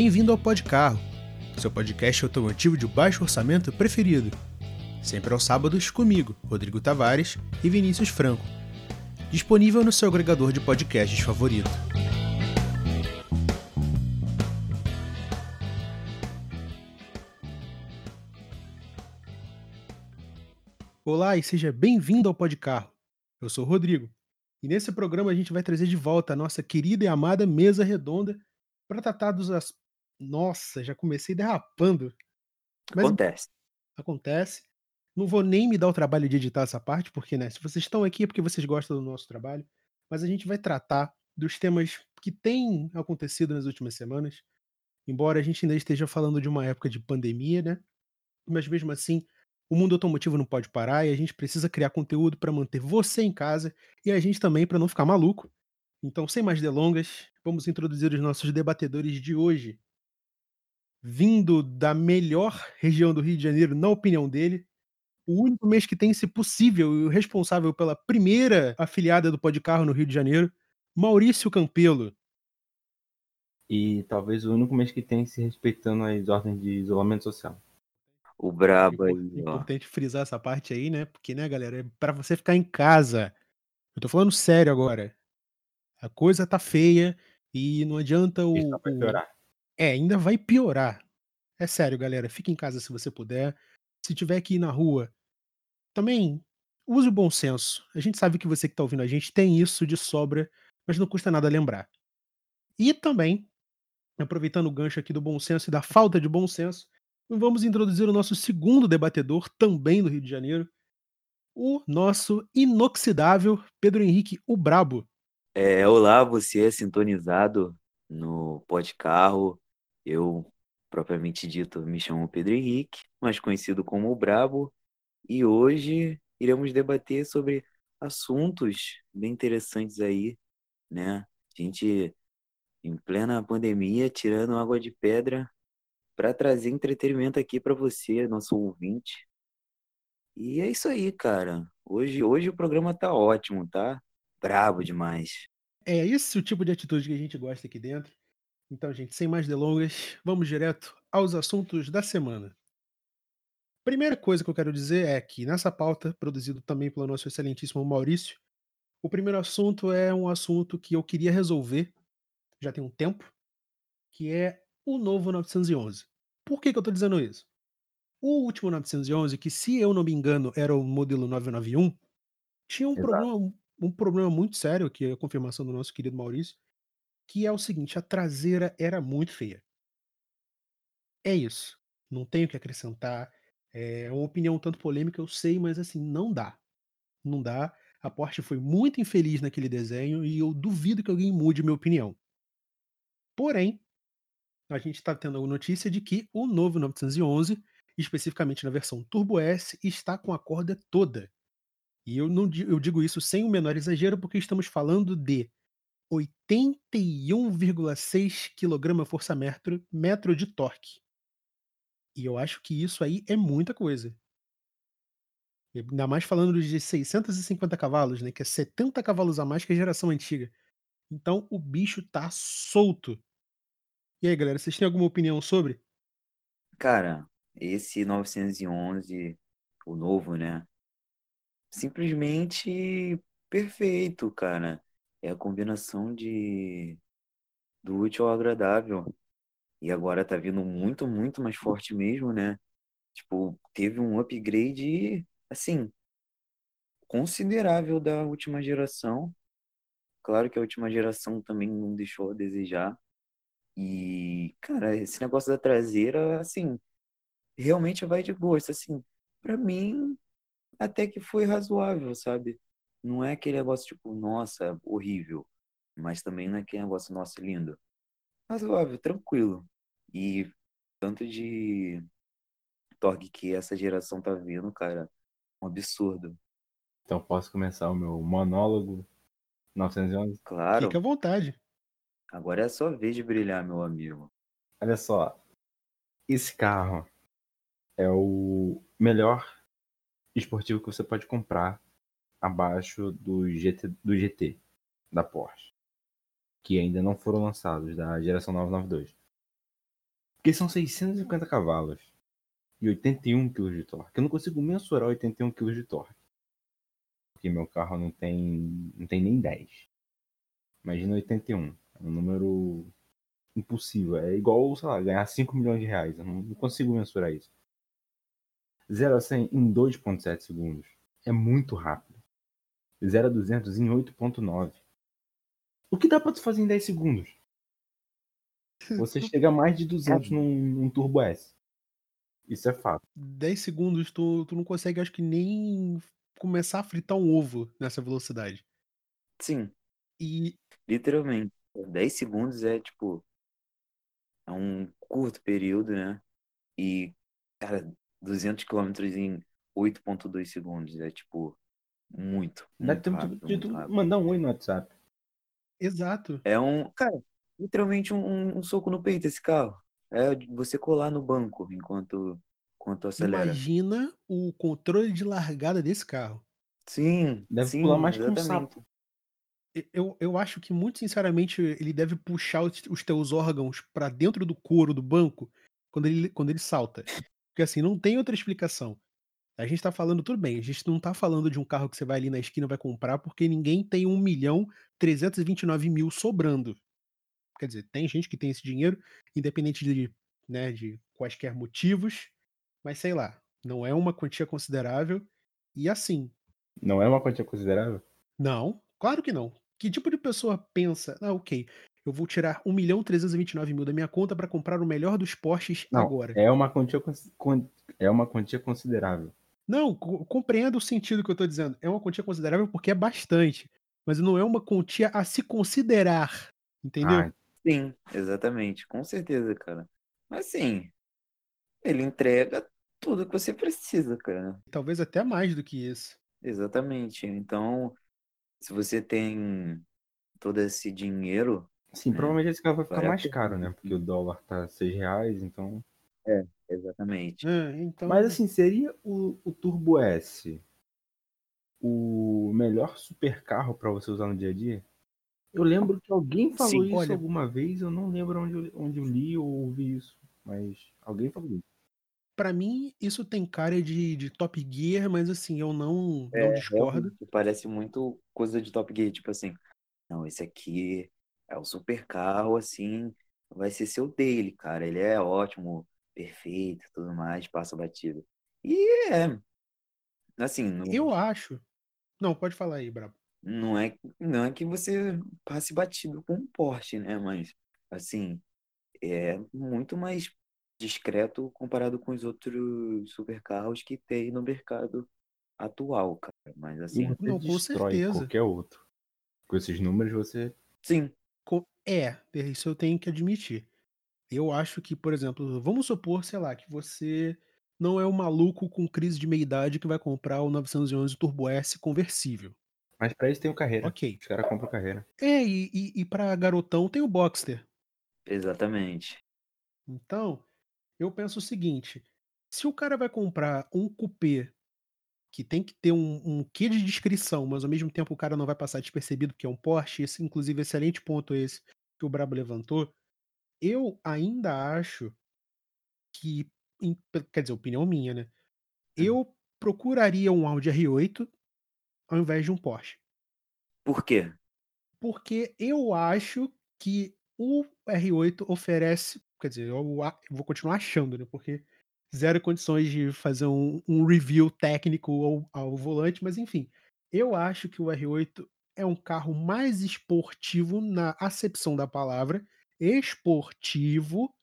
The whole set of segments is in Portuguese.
Bem-vindo ao Podcarro, seu podcast automotivo de baixo orçamento preferido. Sempre aos sábados comigo, Rodrigo Tavares e Vinícius Franco. Disponível no seu agregador de podcasts favorito. Olá e seja bem-vindo ao Podcarro. Eu sou o Rodrigo e nesse programa a gente vai trazer de volta a nossa querida e amada mesa redonda para tratar dos. Nossa, já comecei derrapando. Mas Acontece. acontece. Não vou nem me dar o trabalho de editar essa parte, porque, né, se vocês estão aqui é porque vocês gostam do nosso trabalho. Mas a gente vai tratar dos temas que têm acontecido nas últimas semanas. Embora a gente ainda esteja falando de uma época de pandemia, né? Mas mesmo assim, o mundo automotivo não pode parar e a gente precisa criar conteúdo para manter você em casa e a gente também para não ficar maluco. Então, sem mais delongas, vamos introduzir os nossos debatedores de hoje. Vindo da melhor região do Rio de Janeiro, na opinião dele, o único mês que tem, se possível, e o responsável pela primeira afiliada do Podcarro no Rio de Janeiro, Maurício Campelo. E talvez o único mês que tem se respeitando as ordens de isolamento social. O brabo É aí, ó. importante frisar essa parte aí, né? Porque, né, galera, é pra você ficar em casa. Eu tô falando sério agora. A coisa tá feia e não adianta o. Isso vai o- piorar. É, ainda vai piorar. É sério, galera. Fique em casa se você puder. Se tiver que ir na rua, também use o bom senso. A gente sabe que você que tá ouvindo a gente tem isso de sobra, mas não custa nada lembrar. E também, aproveitando o gancho aqui do bom senso e da falta de bom senso, vamos introduzir o nosso segundo debatedor, também do Rio de Janeiro, o nosso inoxidável Pedro Henrique, o Brabo. É, olá, você é sintonizado no Podcarro. Eu, propriamente dito, me chamo Pedro Henrique, mais conhecido como o Brabo, e hoje iremos debater sobre assuntos bem interessantes aí, né? A gente, em plena pandemia, tirando água de pedra para trazer entretenimento aqui para você, nosso ouvinte. E é isso aí, cara. Hoje, hoje o programa tá ótimo, tá? Brabo demais. É esse o tipo de atitude que a gente gosta aqui dentro. Então, gente, sem mais delongas, vamos direto aos assuntos da semana. Primeira coisa que eu quero dizer é que nessa pauta, produzido também pelo nosso excelentíssimo Maurício, o primeiro assunto é um assunto que eu queria resolver já tem um tempo, que é o novo 911. Por que, que eu tô dizendo isso? O último 911, que se eu não me engano era o modelo 991, tinha um Exato. problema, um problema muito sério, que é a confirmação do nosso querido Maurício, que é o seguinte, a traseira era muito feia. É isso. Não tenho o que acrescentar. É uma opinião um tanto polêmica, eu sei, mas assim, não dá. Não dá. A Porsche foi muito infeliz naquele desenho e eu duvido que alguém mude minha opinião. Porém, a gente está tendo notícia de que o novo 911, especificamente na versão Turbo S, está com a corda toda. E eu, não, eu digo isso sem o menor exagero, porque estamos falando de 81,6 kgfm metro de torque. E eu acho que isso aí é muita coisa. Ainda mais falando de 650 cavalos, né? Que é 70 cavalos a mais que a geração antiga. Então o bicho tá solto. E aí, galera, vocês têm alguma opinião sobre? Cara, esse 911, o novo, né? Simplesmente perfeito, cara. É a combinação de do útil ao agradável. E agora tá vindo muito, muito mais forte mesmo, né? Tipo, teve um upgrade, assim, considerável da última geração. Claro que a última geração também não deixou a desejar. E, cara, esse negócio da traseira, assim, realmente vai de gosto, assim. Pra mim, até que foi razoável, sabe? Não é aquele negócio tipo, nossa, horrível. Mas também não é aquele negócio, nossa, lindo. Razoável, tranquilo. E tanto de torque que essa geração tá vendo, cara, um absurdo. Então posso começar o meu monólogo 911? Claro, Fica à vontade. agora é a sua vez de brilhar, meu amigo. Olha só, esse carro é o melhor esportivo que você pode comprar abaixo do GT, do GT da Porsche, que ainda não foram lançados da geração 992. Porque são 650 cavalos e 81 kg de torque. Eu não consigo mensurar 81 kg de torque. Porque meu carro não tem, não tem nem 10. Imagina 81. É um número impossível. É igual, sei lá, ganhar 5 milhões de reais. Eu não, consigo mensurar isso. 0 a 100 em 2,7 segundos. É muito rápido. 0 a 200 em 8,9. O que dá pra tu fazer em 10 segundos? Você chega a mais de 200 num, num Turbo S. Isso é fato. 10 segundos tu, tu não consegue, acho que nem começar a fritar um ovo nessa velocidade. Sim, E literalmente. 10 segundos é tipo. É um curto período, né? E, cara, 200 km em 8,2 segundos é tipo. Muito. Dá muito tempo rápido, de, de muito tu rápido. mandar um oi no WhatsApp. exato. É um. Cara, literalmente um, um- um soco no peito esse carro. É você colar no banco enquanto, enquanto acelera. Imagina o controle de largada desse carro. Sim, Deve sim, pular mais que um exatamente. sapo. Eu, eu acho que, muito sinceramente, ele deve puxar os, os teus órgãos pra dentro do couro do banco quando ele, quando ele salta. Porque assim, não tem outra explicação. A gente tá falando, tudo bem, a gente não tá falando de um carro que você vai ali na esquina e vai comprar, porque ninguém tem 1 milhão 329 mil sobrando. Quer dizer, tem gente que tem esse dinheiro, independente de, né, de quaisquer motivos, mas sei lá, não é uma quantia considerável. E assim, Não é uma quantia considerável? não, claro que não. Que tipo de pessoa pensa, ah, ok, eu vou tirar 1 milhão 329 mil da minha conta para comprar o melhor dos Porsches Não, agora? é uma quantia, é uma quantia considerável. Não, co- compreendo o sentido que eu tô dizendo. É uma quantia considerável porque é bastante, mas não é uma quantia a se considerar, entendeu? Ah, Sim, exatamente, com certeza, cara. Mas sim, ele entrega tudo que você precisa, cara. Talvez até mais do que isso. Exatamente. Então, se você tem todo esse dinheiro, sim, É. provavelmente esse carro vai ficar mais caro, né? Porque o dólar tá 6 reais, então. Exatamente. Ah, então, Mas assim, seria o, o Turbo S o melhor super carro para você usar no dia a dia? Eu lembro que alguém falou Sim, isso olha- alguma vez, eu não lembro onde, eu- onde eu li ou ouvi isso, mas alguém falou isso. pra mim, isso tem cara de, de Top Gear, mas assim, eu não, não discordo. Parece muito coisa de Top Gear, tipo assim, não, esse aqui é o super carro, assim, vai ser seu dele, cara. Ele é ótimo, perfeito, tudo mais, passa batida. E é, assim, não, Eu acho. Não, pode falar aí, Brabo. não é, não é que você passe batido com um Porsche, né? Mas, assim, é muito mais discreto comparado com os outros supercarros que tem no mercado atual, cara. Mas, assim, você Não, com destrói certeza. qualquer outro. Com esses números você. sim, É, isso eu tenho que admitir. Eu acho que, por exemplo, vamos supor, sei lá, que você não é um maluco com crise de meia-idade que vai comprar o 911 Turbo S conversível. Mas pra isso tem o carreira. Ok. Os caras compram carreira. É, e, e, e pra garotão tem o Boxster. exatamente. Então, eu penso o seguinte: se o cara vai comprar um coupé que tem que ter um, um quê de descrição, mas ao mesmo tempo o cara não vai passar despercebido que é um Porsche, esse, inclusive, excelente ponto esse que o Brabo levantou, eu ainda acho que, em- quer dizer, opinião minha, né? Eu procuraria um Audi R8 ao invés de um Porsche. Por quê? Porque eu acho que o R8 oferece. Quer dizer, eu, a- eu vou continuar achando, né? Porque zero condições de fazer um, um review técnico ao, ao volante, mas enfim. Eu acho que o R8 é um carro mais esportivo na acepção da palavra, esportivo,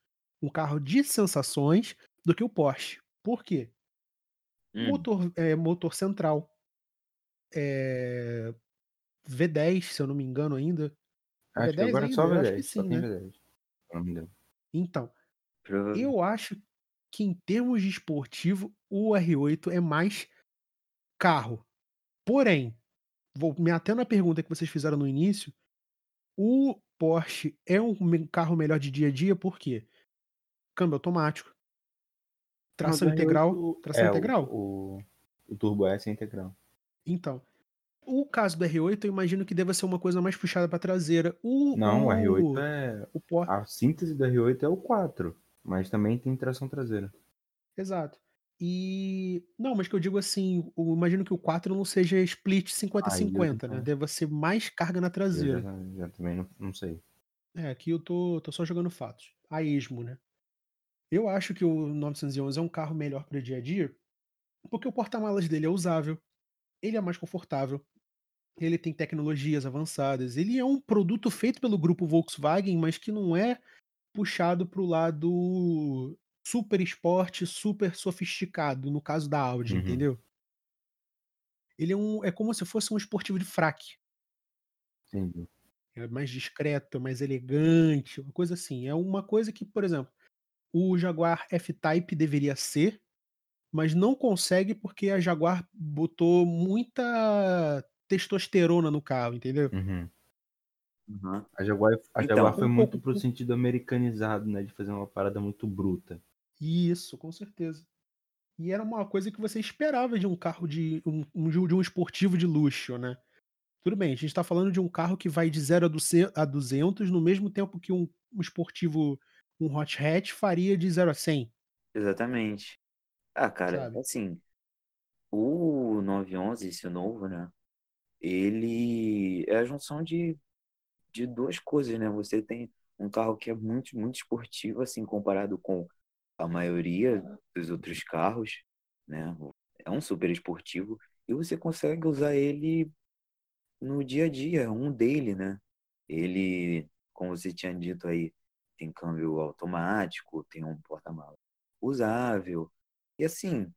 um carro de sensações, do que o Porsche. Por quê? Hum, Motor, é, motor central. É, V10, se eu não me engano ainda. Acho que V10 agora é ainda? só Eu acho V10. que Só sim, tem né? V10. Se eu não me engano. Então, eu acho que em termos de esportivo, o R8 é mais carro. Porém, vou me até na pergunta que vocês fizeram no início, o Porsche é um carro melhor de dia a dia por quê? Câmbio automático, tração Não, do integral, R8 tração é, o- integral. O, o Turbo S é integral. Então, o caso do R8 eu imagino que deva ser uma coisa mais puxada para traseira. O, Não, o o, R8 é. o Porsche A síntese do R8 é o 4. Mas também tem tração traseira. Exato. E. Não, mas que eu digo assim, eu imagino que o 4 não seja split Aí eu 50-50, né? então, Deva ser mais carga na eu traseira. já, já também não, não sei. É, aqui eu tô, tô só jogando fatos. A esmo, né? Eu acho que o 911 é um carro melhor para dia a dia, porque o porta-malas dele é usável, ele é mais confortável, ele tem tecnologias avançadas, ele é um produto feito pelo grupo Volkswagen, mas que não é puxado para o lado super esporte, super sofisticado, no caso da Audi, Uhum. entendeu? Ele é, um, é como se fosse um esportivo de fraque. Entendi. É mais discreto, mais elegante, uma coisa assim. É uma coisa que, por exemplo, o Jaguar F-Type deveria ser, mas não consegue porque a Jaguar botou muita testosterona no carro, entendeu? Uhum. Uhum. A Jaguar, a Então, Jaguar foi um muito pouco- pro sentido americanizado, né? De fazer uma parada muito bruta. Isso, com certeza. E era uma coisa que você esperava de um carro de um, de um esportivo de luxo, né? Tudo bem, a gente está falando de um carro que vai de 0 a 200 a 200 no mesmo tempo que um, um esportivo, um hot hatch faria de 0 a 100, Exatamente. Ah, cara, sabe? assim, o 911, esse novo, né? Ele é a junção de, de duas coisas, né? Você tem um carro que é muito, muito esportivo, assim, comparado com a maioria dos outros carros, né? É um super esportivo e você consegue usar ele no dia a dia, é um dele, né? Ele, como você tinha dito aí, tem câmbio automático, tem um porta-malas usável. E assim,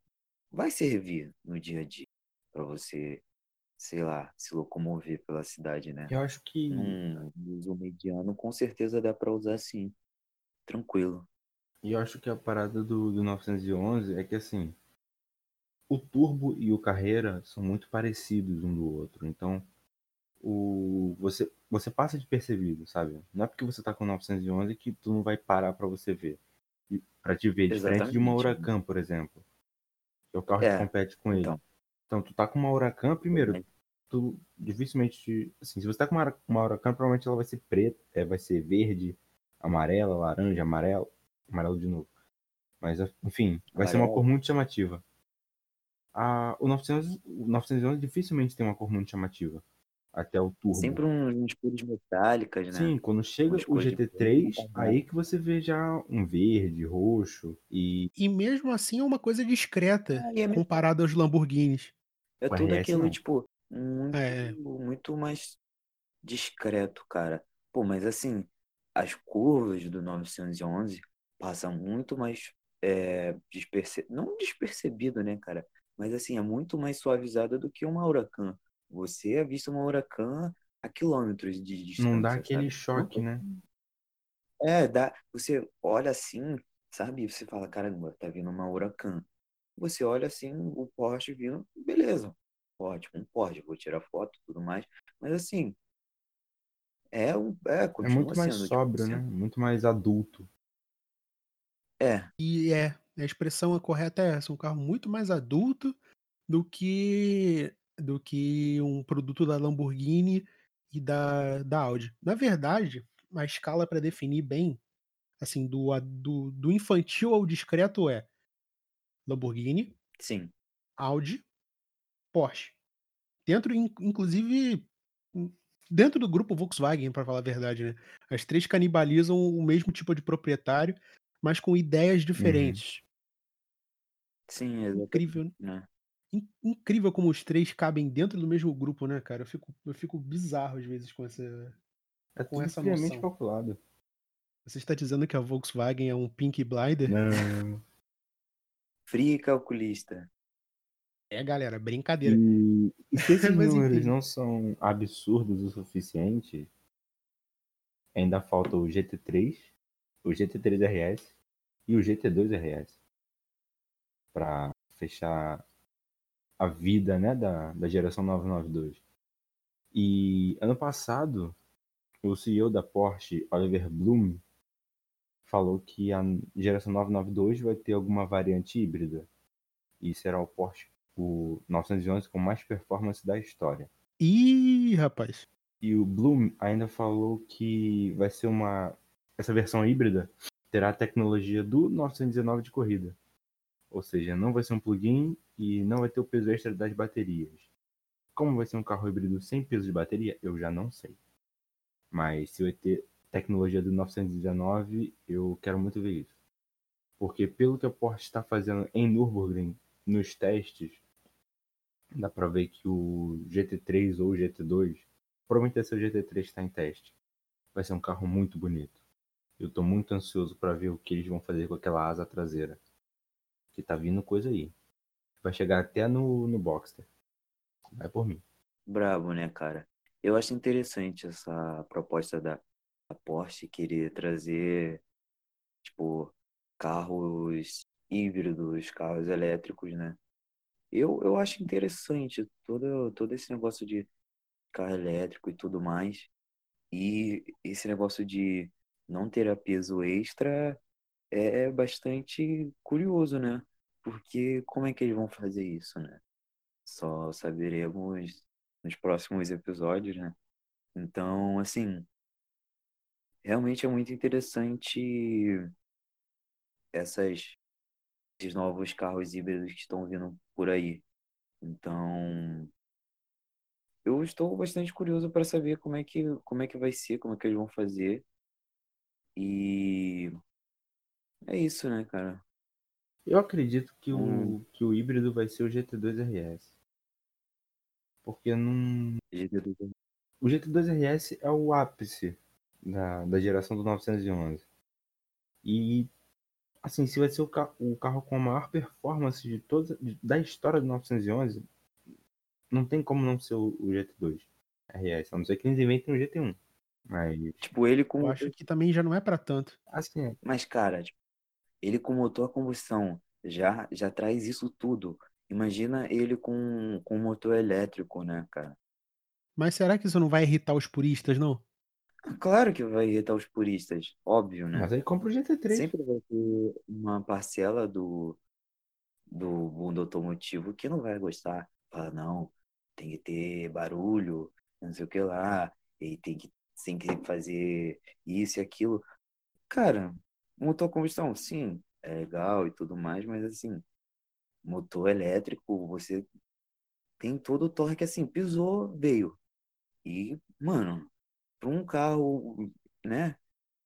vai servir no dia a dia para você, sei lá, se locomover pela cidade, né? Eu acho que. Num uso mediano, com certeza dá para usar sim, tranquilo. E eu acho que a parada do, do 911 é que assim, o turbo e o carreira são muito parecidos um do outro. Então, o você você passa de percebido, sabe? Não é porque você tá com o 911 que tu não vai parar pra você ver. Pra te ver, diferente de uma Exatamente. Huracan, por exemplo. Que é o carro que É, compete com ele. então. Então, tu tá com uma Huracan, primeiro, Exatamente. tu dificilmente. te- Assim, se você tá com uma, uma Huracan, provavelmente ela vai ser preta, é, vai ser verde, amarela, laranja, amarelo. Amarelo de novo. Mas, enfim, vai ser uma Amarelo. cor muito chamativa. A, o, 900, o 911 dificilmente tem uma cor muito chamativa. Até o turbo. Sempre um- uns cores metálicas, né? Sim, quando chega o cores de GT3, preto, aí que você vê já um verde, roxo e. E mesmo assim é uma coisa discreta Ah, é mesmo- comparado aos Lamborghinis. É O tudo RS aquilo, não. tipo, muito, É. muito mais discreto, cara. Pô, mas assim, as curvas do 911 passam muito mais é, desperce... não despercebido, né, cara? Mas assim, é muito mais suavizada do que uma Huracan. Você avista uma Huracan a quilômetros de distância, Não dá aquele sabe? choque, né? É, dá. Você olha assim, sabe? Você fala, caramba, tá vindo uma Huracan. Você olha assim, o Porsche vindo, beleza. Ótimo, um Porsche, vou tirar foto e tudo mais. Mas assim, é, um, é, É muito mais sendo, tipo, sóbrio, né? sendo- Muito mais adulto. É, E é, a expressão correta é essa, um carro muito mais adulto do que do que um produto da Lamborghini e da, da Audi. Na verdade, a escala para definir bem, assim, do, do, do infantil ao discreto é Lamborghini, sim. Audi, Porsche. Dentro, in- inclusive, in- dentro do grupo Volkswagen, para falar a verdade, né? As três canibalizam o mesmo tipo de proprietário, mas com ideias diferentes. Sim, exatamente. Incrível, Né? in- incrível como os três cabem dentro do mesmo grupo, né, cara? Eu fico, eu fico bizarro às vezes com essa. É Com essa noção. calculado. Você está dizendo que a Volkswagen é um Pink Blinder? Não. Frio e calculista. É, galera, brincadeira. E, e se esses números não são absurdos o suficiente, ainda falta o GT3, o GT3 RS e o GT2 RS para fechar a vida né, da, da geração 992. E ano passado, o CEO da Porsche, Oliver Bloom, falou que a geração 992 vai ter alguma variante híbrida. E será o Porsche o 911 com mais performance da história. Ih, rapaz. E o Bloom ainda falou que vai ser uma essa versão híbrida terá a tecnologia do 919 de corrida. Ou seja, não vai ser um plug-in e não vai ter o peso extra das baterias. Como vai ser um carro híbrido sem peso de bateria, eu já não sei. Mas se vai ter tecnologia do 919, eu quero muito ver isso. Porque pelo que a Porsche está fazendo em Nürburgring, nos testes, dá para ver que o GT3 ou o GT2, provavelmente esse é o GT3 está em teste, vai ser um carro muito bonito. Eu estou muito ansioso para ver o que eles vão fazer com aquela asa traseira. Que tá vindo coisa aí. Vai chegar até no, no Boxster. Vai por mim. Brabo, né, cara? Eu acho interessante essa proposta da, da Porsche querer trazer, tipo, carros híbridos, carros elétricos, né? Eu, eu acho interessante todo, todo esse negócio de carro elétrico e tudo mais. E esse negócio de não ter a peso extra é bastante curioso, né? Porque como é que eles vão fazer isso, né? Só saberemos nos próximos episódios, né? Então, assim, realmente é muito interessante essas, esses novos carros híbridos que estão vindo por aí. Então, eu estou bastante curioso para saber como é que como é que vai ser, como é que eles vão fazer. E é isso, né, cara? Eu acredito que, Hum. o, que o híbrido vai ser o GT2 RS. Porque não. O GT2 RS é o ápice da, da geração do 911. E, assim, se vai ser o, ca- o carro com a maior performance de toda, de- da história do 911, não tem como não ser o, o GT2 RS. A não ser que eles inventem um GT1. Mas, Tipo, ele com Eu acho que também já não é pra tanto. assim, Mas, cara, tipo, ele com motor a combustão já, já traz isso tudo. Imagina ele com, com motor elétrico, né, cara? Mas será que isso não vai irritar os puristas, não? Ah, Claro que vai irritar os puristas, óbvio, né? mas aí compra o GT3. Sempre vai ter uma parcela do, do mundo automotivo que não vai gostar. Fala, não, tem que ter barulho, não sei o que lá, e tem que, tem que fazer isso e aquilo. Cara, motor combustão, sim, é legal e tudo mais, mas assim, motor elétrico, você tem todo o torque assim, pisou, veio. E, mano, para um carro, né,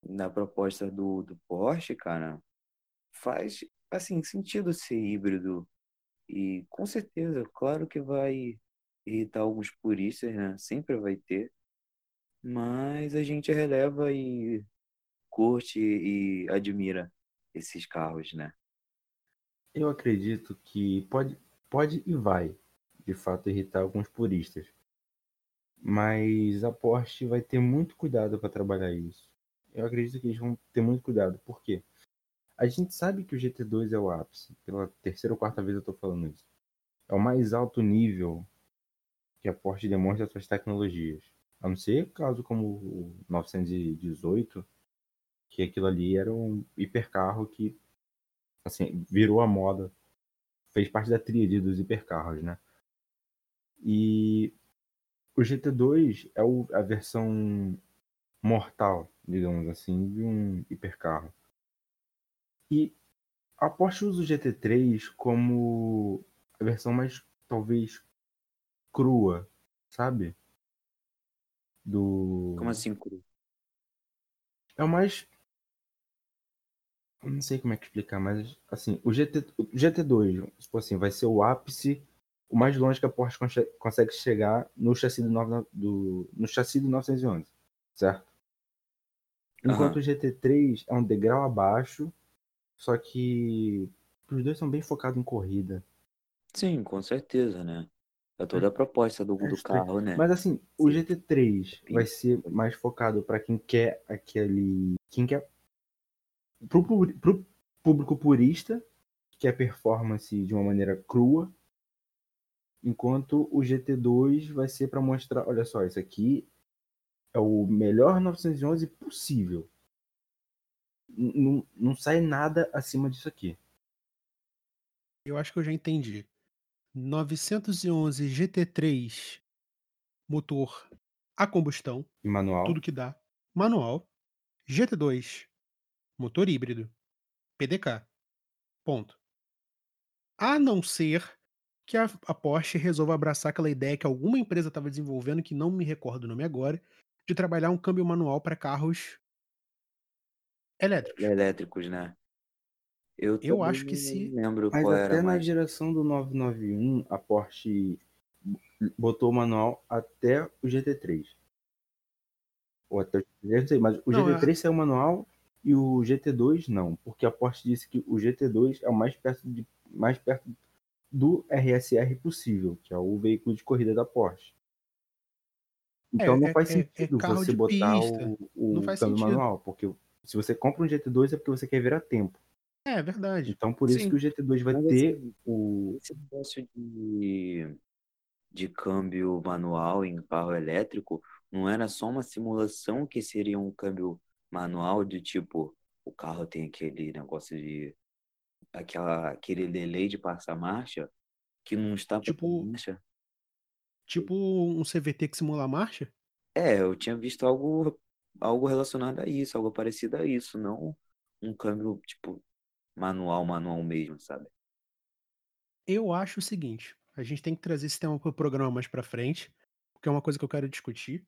na proposta do, do Porsche, cara, faz, assim, sentido ser híbrido. E com certeza, claro que vai irritar alguns puristas, né? Sempre vai ter. Mas a gente releva e curte e admira esses carros, né? Eu acredito que pode, pode e vai, de fato, irritar alguns puristas. Mas a Porsche vai ter muito cuidado para trabalhar isso. Eu acredito que eles vão ter muito cuidado. Por quê? A gente sabe que o GT2 é o ápice. Pela terceira ou quarta vez eu estou falando isso. É o mais alto nível que a Porsche demonstra suas tecnologias. A não ser caso como o 918, que aquilo ali era um hipercarro que assim, virou a moda, fez parte da tríade dos hipercarros, né? E o GT2 é o- a versão mortal, digamos assim, de um hipercarro. E a Porsche usa o GT3 como a versão mais, talvez, crua, sabe? Do... Como assim, cru? É o mais. Não sei como é que explicar, mas assim, o, GT, o GT2, tipo assim, vai ser o ápice, o mais longe que a Porsche consegue chegar no chassi do, 9 do, no chassi do 911, certo? Enquanto Aham. o GT3 é um degrau abaixo, só que os dois são bem focados em corrida. Sim, com certeza, né? É toda a proposta do, É do carro, né? Mas assim, o Sim. GT3 vai ser mais focado para quem quer aquele. Quem quer. Pro, pro público purista, que quer performance de uma maneira crua. Enquanto o GT2 vai ser para mostrar: olha só, isso aqui é o melhor 911 possível. Não, não sai nada acima disso aqui. Eu acho que eu já entendi. 911 GT3 motor a combustão, manual. tudo que dá. Manual. GT2 motor híbrido, PDK. Ponto. A não ser que a, a Porsche resolva abraçar aquela ideia que alguma empresa estava desenvolvendo, que não me recordo o nome agora, de trabalhar um câmbio manual para carros elétricos. Elétricos, né? Eu, Eu acho que se- não lembro Mas qual até era na mais. geração do 991, a Porsche botou o manual até o GT3. Ou até o GT3, não sei, mas o Não, é- GT3 saiu manual e o GT2 não, porque a Porsche disse que o GT2 é o mais perto, de, mais perto do RSR possível, que é o veículo de corrida da Porsche. Então É, não é- faz é- é sentido você botar pista. o, o câmbio sentido. manual, porque se você compra um GT2 é porque você quer ver a tempo. É verdade. Então por isso Sim. que o GT2 vai Mas, ter assim, o Esse negócio de, de câmbio manual em carro elétrico não era só uma simulação que seria um câmbio manual de tipo, o carro tem aquele negócio de aquela, aquele delay de passar marcha que não está Tipo- marcha. Tipo um CVT que simula a marcha? É, eu tinha visto algo, algo relacionado a isso, algo parecido a isso, não um câmbio tipo manual, manual mesmo, sabe? Eu acho o seguinte: a gente tem que trazer esse tema para o programa mais para frente, porque é uma coisa que eu quero discutir.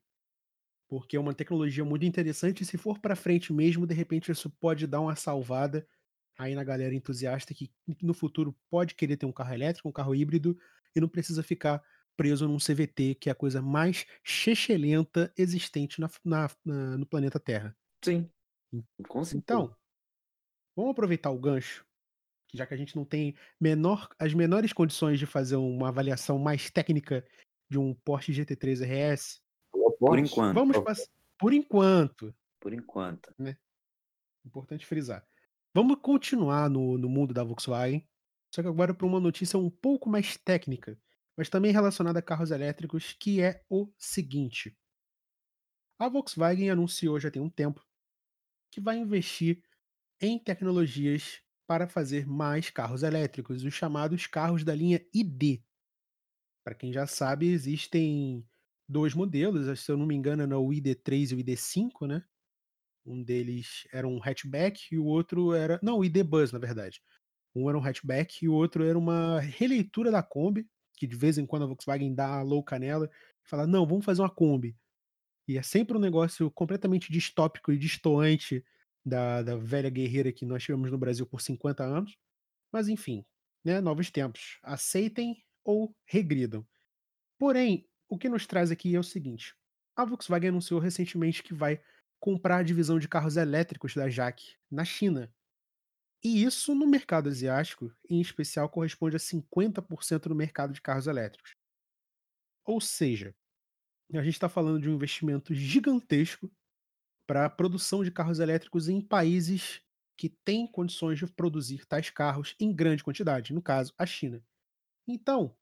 Porque é uma tecnologia muito interessante. E se for para frente mesmo, de repente isso pode dar uma salvada aí na galera entusiasta que no futuro pode querer ter um carro elétrico, um carro híbrido e não precisa ficar preso num CVT, que é a coisa mais chechelenta existente na- na- na- no planeta Terra. Sim. Então, vamos aproveitar o gancho, que já que a gente não tem menor, as menores condições de fazer uma avaliação mais técnica de um Porsche GT3 RS, Por enquanto, vamos passar. Por enquanto, por enquanto. importante frisar. Vamos continuar no, no mundo da Volkswagen, só que agora para uma notícia um pouco mais técnica, mas também relacionada a carros elétricos, que é o seguinte. A Volkswagen anunciou já tem um tempo que vai investir em tecnologias para fazer mais carros elétricos, os chamados carros da linha ID. Para quem já sabe, existem dois modelos, se eu não me engano, é o ID3 e o ID5, né? Um deles era um hatchback e o outro era. Não, o ID Buzz, na verdade. Um era um hatchback e o outro era uma releitura da Kombi, que de vez em quando a Volkswagen dá a louca nela e fala: não, vamos fazer uma Kombi. E é sempre um negócio completamente distópico e distoante da, da velha guerreira que nós tivemos no Brasil por 50 anos. Mas enfim, né, novos tempos. Aceitem ou regridam. Porém, o que nos traz aqui é o seguinte: a Volkswagen anunciou recentemente que vai comprar a divisão de carros elétricos da JAC na China. E isso no mercado asiático, em especial, corresponde a 50% do mercado de carros elétricos. Ou seja, a gente está falando de um investimento gigantesco para a produção de carros elétricos em países que têm condições de produzir tais carros em grande quantidade, no caso, a China. Então,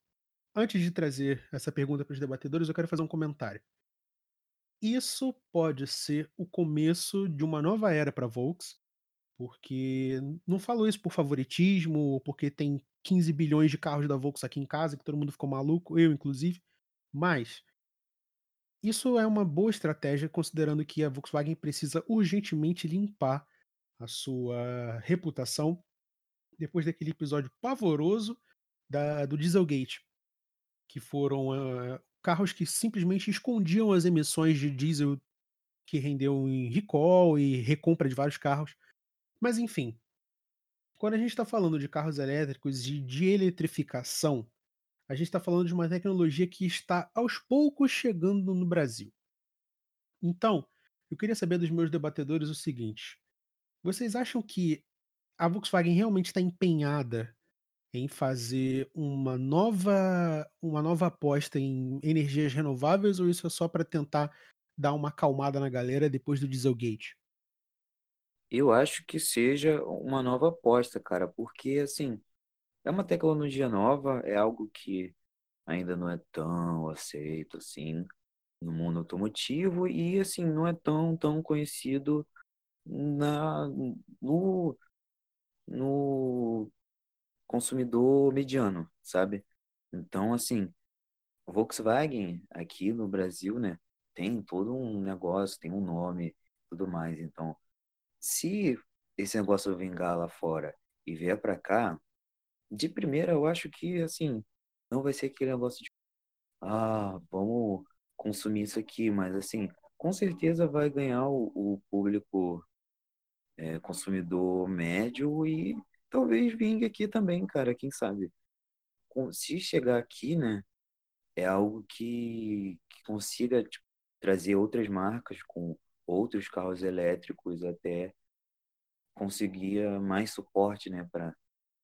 antes de trazer essa pergunta para os debatedores, eu quero fazer um comentário. Isso pode ser o começo de uma nova era para a Volks, porque não falo isso por favoritismo, ou porque tem 15 bilhões de carros da Volks aqui em casa, que todo mundo ficou maluco, eu inclusive, mas isso é uma boa estratégia, considerando que a Volkswagen precisa urgentemente limpar a sua reputação depois daquele episódio pavoroso da, do Dieselgate, que foram uh, carros que simplesmente escondiam as emissões de diesel que rendeu em recall e recompra de vários carros. Mas enfim, quando a gente está falando de carros elétricos e de eletrificação, a gente está falando de uma tecnologia que está aos poucos chegando no Brasil. Então, eu queria saber dos meus debatedores o seguinte: vocês acham que a Volkswagen realmente está empenhada em fazer uma nova, uma nova aposta em energias renováveis ou isso é só para tentar dar uma acalmada na galera depois do Dieselgate? Eu acho que seja uma nova aposta, cara, porque assim, é uma tecnologia nova, é algo que ainda não é tão aceito assim no mundo automotivo e assim, não é tão tão conhecido na no no consumidor mediano, sabe? Então, assim, Volkswagen aqui no Brasil, né, tem todo um negócio, tem um nome, tudo mais. Então, se esse negócio vingar lá fora e vier para cá, de primeira eu acho que, assim, não vai ser aquele negócio de, ah, vamos consumir isso aqui, mas, assim, com certeza vai ganhar o, o público é, consumidor médio e talvez vingue aqui também, cara, quem sabe. Se chegar aqui, né, é algo que, que consiga tipo, trazer outras marcas com outros carros elétricos até conseguir mais suporte, né, para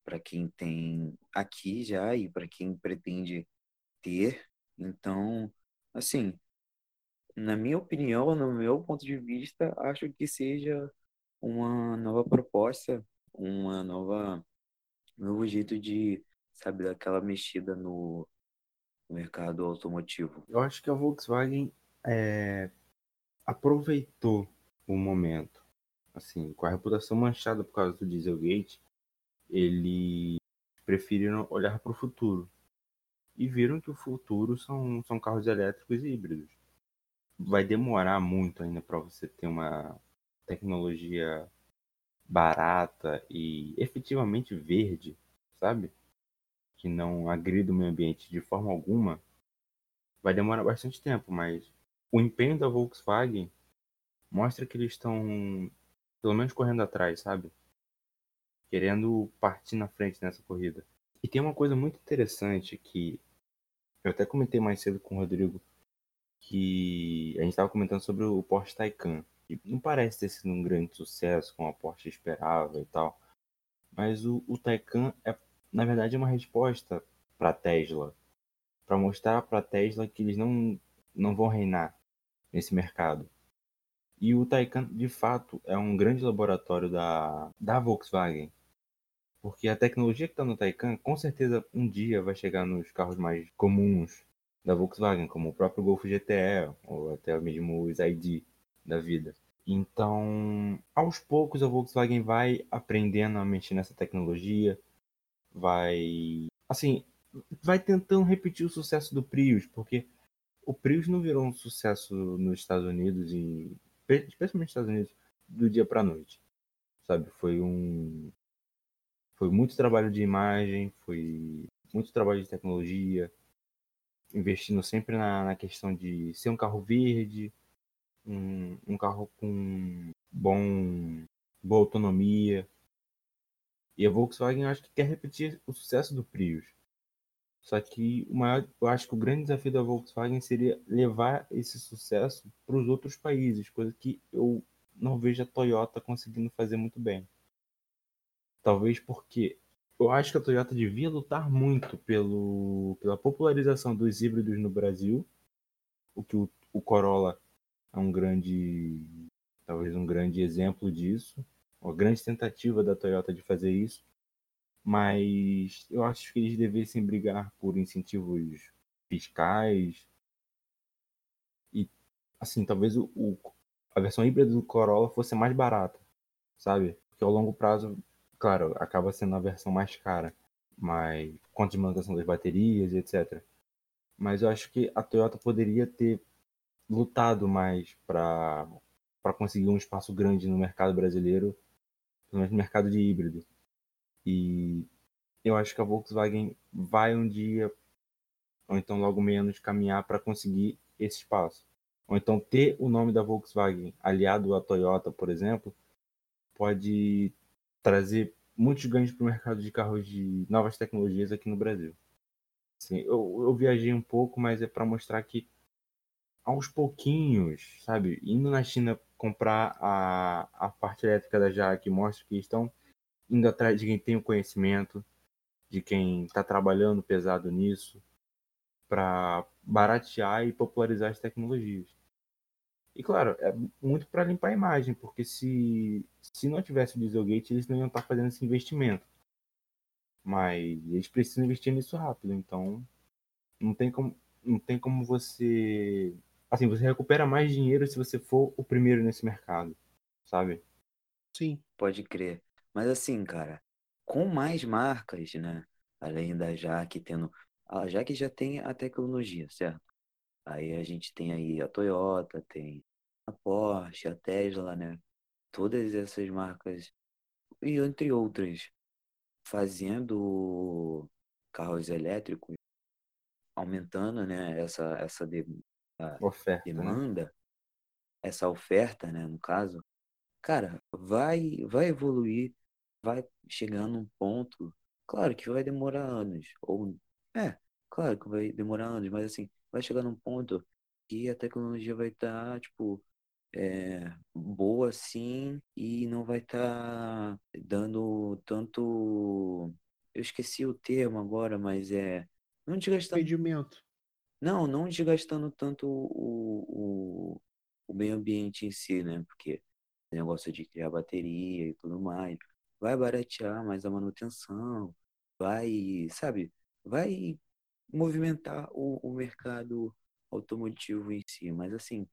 para quem tem aqui já e para quem pretende ter. Então, assim, na minha opinião, no meu ponto de vista, acho que seja uma nova proposta, uma nova um novo jeito de, sabe, daquela mexida no, mercado automotivo. Eu acho que a Volkswagen é, aproveitou o momento, assim, com a reputação manchada por causa do Dieselgate, eles preferiram olhar para o futuro e viram que o futuro são, são carros elétricos e híbridos. Vai demorar muito ainda para você ter uma tecnologia barata e efetivamente verde, sabe? Que não agrida o meio ambiente de forma alguma. Vai demorar bastante tempo, mas o empenho da Volkswagen mostra que eles estão pelo menos correndo atrás, sabe? Querendo partir na frente nessa corrida. E tem uma coisa muito interessante que eu até comentei mais cedo com o Rodrigo, que a gente estava comentando sobre o Porsche Taycan que não parece ter sido um grande sucesso, como a Porsche esperava e tal. Mas o, o Taycan é, na verdade, uma resposta para a Tesla, para mostrar para a Tesla que eles não, não vão reinar nesse mercado. E o Taycan, de fato, é um grande laboratório da, da Volkswagen. Porque a tecnologia que está no Taycan, com certeza, um dia vai chegar nos carros mais comuns da Volkswagen, como o próprio Golf GTE, ou até mesmo os ID da vida. Então, aos poucos a Volkswagen vai aprendendo a mexer nessa tecnologia, vai, assim, vai tentando repetir o sucesso do Prius, porque o Prius não virou um sucesso nos Estados Unidos e especialmente nos Estados Unidos do dia para noite, sabe? Foi um foi muito trabalho de imagem, foi muito trabalho de tecnologia, investindo sempre na, na questão de ser um carro verde, um, um carro com bom, boa autonomia. E a Volkswagen acho que quer repetir o sucesso do Prius. Só que o maior, eu acho que o grande desafio da Volkswagen seria levar esse sucesso para os outros países, coisa que eu não vejo a Toyota conseguindo fazer muito bem. Talvez porque eu acho que a Toyota devia lutar muito pelo, pela popularização dos híbridos no Brasil, o que o, o Corolla é um grande, talvez um grande exemplo disso, uma grande tentativa da Toyota de fazer isso, mas eu acho que eles devessem brigar por incentivos fiscais e, assim, talvez o, o a versão híbrida do Corolla fosse mais barata, sabe? Porque ao longo prazo, claro, acaba sendo a versão mais cara, mas quanto de manutenção das baterias, etc. Mas eu acho que a Toyota poderia ter lutado mais para conseguir um espaço grande no mercado brasileiro, no mercado de híbrido. E eu acho que a Volkswagen vai um dia, ou então logo menos, caminhar para conseguir esse espaço. Ou então ter o nome da Volkswagen aliado à Toyota, por exemplo, pode trazer muitos ganhos para o mercado de carros de novas tecnologias aqui no Brasil. Assim, eu, eu viajei um pouco, mas é para mostrar que aos pouquinhos, sabe? Indo na China comprar a, a parte elétrica da JAC mostra que estão indo atrás de quem tem o conhecimento, de quem está trabalhando pesado nisso, para baratear e popularizar as tecnologias. E claro, é muito para limpar a imagem, porque se, se não tivesse o Dieselgate, eles não iam estar tá fazendo esse investimento. Mas eles precisam investir nisso rápido, então não tem como, não tem como você assim, você recupera mais dinheiro se você for o primeiro nesse mercado, sabe? Sim. Pode crer. Mas assim, cara, com mais marcas, né? Além da Jaque tendo. A Jaque já tem a tecnologia, certo? Aí a gente tem aí a Toyota, tem a Porsche, a Tesla, né? Todas essas marcas e entre outras, fazendo carros elétricos, aumentando, né, essa, essa de, Oferta, né? demanda, essa oferta, né, no caso, cara, vai, vai evoluir, vai chegar num ponto, claro que vai demorar anos, ou, é, claro que vai demorar anos, mas assim, vai chegar num ponto que a tecnologia vai estar, tipo, é, boa sim e não vai estar dando tanto. Eu esqueci o termo agora, mas é. Não desgastando. Impedimento. Não, não desgastando tanto o, o, o meio ambiente em si, né? Porque o negócio de criar bateria e tudo mais. Vai baratear mais a manutenção, vai, sabe, vai movimentar o, o mercado automotivo em si. Mas assim,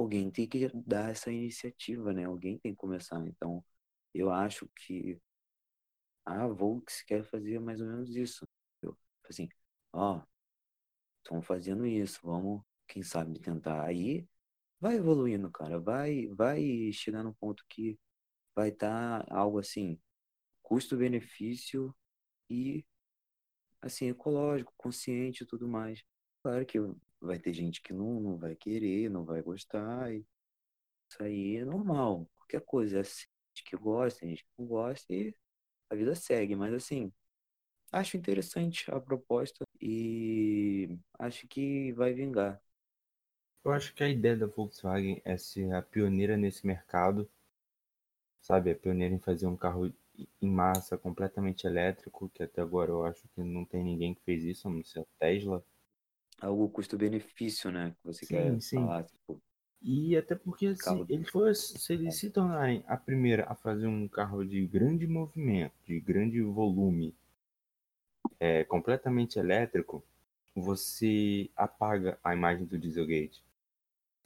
alguém tem que dar essa iniciativa, né? Alguém tem que começar. Então, eu acho que a Volks quer fazer mais ou menos isso. Eu, assim, ó, estão fazendo isso, vamos, quem sabe, tentar. Aí vai evoluindo, cara. Vai, vai chegar no ponto que vai estar tá algo assim, custo-benefício e assim, ecológico, consciente e tudo mais. Claro que vai ter gente que não, não vai querer, não vai gostar. E isso aí é normal. Qualquer coisa, é assim, gente que gosta, gente que não gosta e a vida segue. Mas assim, acho interessante a proposta e acho que vai vingar. Eu acho que a ideia da Volkswagen é ser a pioneira nesse mercado, sabe? A pioneira em fazer um carro em massa completamente elétrico, que até agora eu acho que não tem ninguém que fez isso, a não ser a Tesla algo custo-benefício, né? Que você Sim, quer sim. falar, tipo, E até porque se carro. eles for, se eles se tornarem a primeira a fazer um carro de grande movimento, de grande volume, é, completamente elétrico, você apaga a imagem do Dieselgate.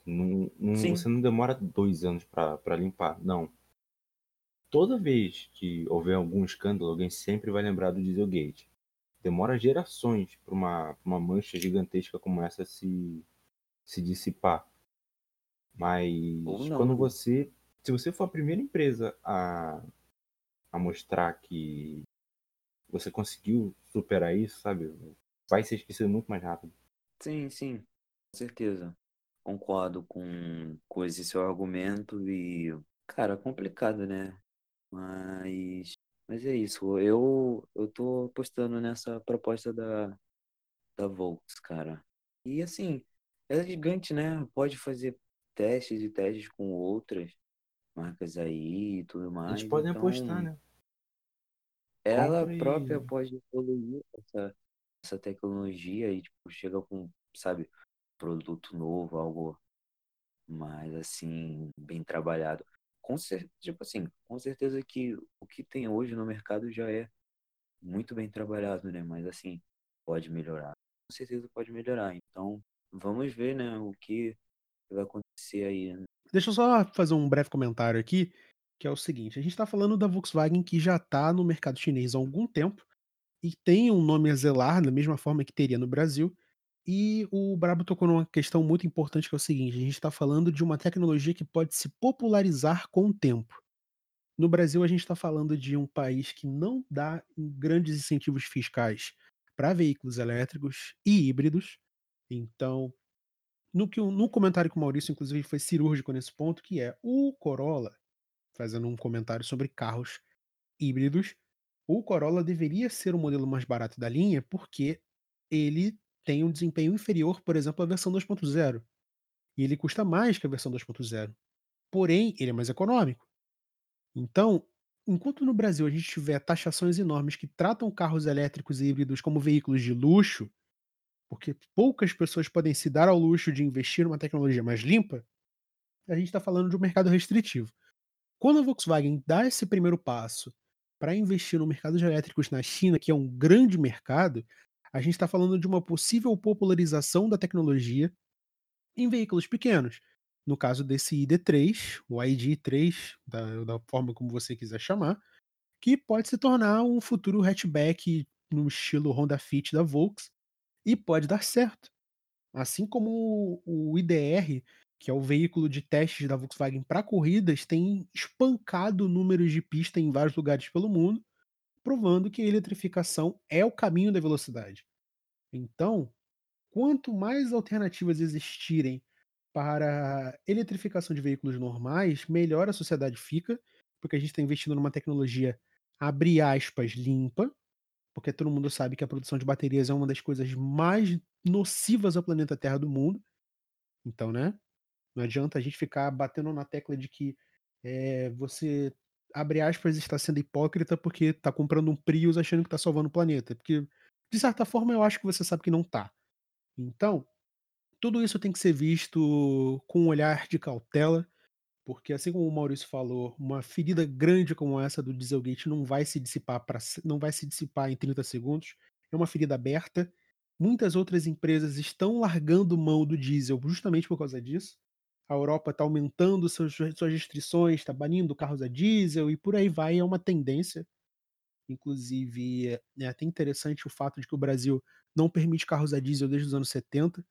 Não, não- você não demora dois anos para limpar, não. Toda vez que houver algum escândalo, alguém sempre vai lembrar do Dieselgate. Demora gerações para uma, uma mancha gigantesca como essa se, se dissipar. Mas quando você. Se você for a primeira empresa a, a mostrar que você conseguiu superar isso, sabe? Vai ser esquecido muito mais rápido. Sim, sim, com certeza. Concordo com, com esse seu argumento e, cara, complicado, né? Mas, mas é isso. Eu, eu tô apostando nessa proposta da, da Volks, cara. E assim, é gigante, né? Pode fazer testes e testes com outras marcas aí e tudo mais. Eles podem então, apostar, né? ela Compra e- própria pode evoluir essa, essa tecnologia e tipo, chega com, sabe, produto novo, algo mais assim, bem trabalhado. Com cer tipo assim, com certeza que o que tem hoje no mercado já é muito bem trabalhado, né? Mas assim, pode melhorar. Com certeza pode melhorar. Então, vamos ver, né, o que vai acontecer aí. né? Deixa eu só fazer um breve comentário aqui, que é o seguinte: a gente está falando da Volkswagen que já está no mercado chinês há algum tempo e tem um nome a zelar, da mesma forma que teria no Brasil. E o Brabo tocou numa questão muito importante que é o seguinte: a gente está falando de uma tecnologia que pode se popularizar com o tempo. No Brasil, a gente está falando de um país que não dá grandes incentivos fiscais para veículos elétricos e híbridos. Então, no, que, no comentário que o Maurício, inclusive, foi cirúrgico nesse ponto, que é o Corolla, fazendo um comentário sobre carros híbridos, o Corolla deveria ser o modelo mais barato da linha porque ele tem um desempenho inferior, por exemplo, à versão 2.0. E ele custa mais que a versão 2.0. Porém, ele é mais econômico. Então, enquanto no Brasil a gente tiver taxações enormes que tratam carros elétricos e híbridos como veículos de luxo, porque poucas pessoas podem se dar ao luxo de investir numa tecnologia mais limpa, a gente está falando de um mercado restritivo. Quando a Volkswagen dá esse primeiro passo para investir no mercado de elétricos na China, que é um grande mercado, a gente está falando de uma possível popularização da tecnologia em veículos pequenos. No caso desse ID3, o ID3, da, da forma como você quiser chamar, que pode se tornar um futuro hatchback no estilo Honda Fit da Volks e pode dar certo. Assim como o IDR, que é o veículo de testes da Volkswagen para corridas, tem espancado números de pista em vários lugares pelo mundo, provando que a eletrificação é o caminho da velocidade. Então, quanto mais alternativas existirem para eletrificação de veículos normais, melhor a sociedade fica, porque a gente está investindo numa tecnologia, abre aspas, limpa, porque todo mundo sabe que a produção de baterias é uma das coisas mais nocivas ao planeta Terra do mundo. Então, né? Não adianta a gente ficar batendo na tecla de que é, você, abre aspas, está sendo hipócrita porque está comprando um Prius achando que está salvando o planeta. Porque, de certa forma, eu acho que você sabe que não está. Então, tudo isso tem que ser visto com um olhar de cautela, porque assim como o Maurício falou, uma ferida grande como essa do Dieselgate não vai se dissipar para não vai se dissipar em 30 segundos. É uma ferida aberta. Muitas outras empresas estão largando mão do diesel justamente por causa disso. A Europa está aumentando suas, suas restrições, está banindo carros a diesel e por aí vai. É uma tendência. Inclusive, é até interessante o fato de que o Brasil não permite carros a diesel desde os anos 70,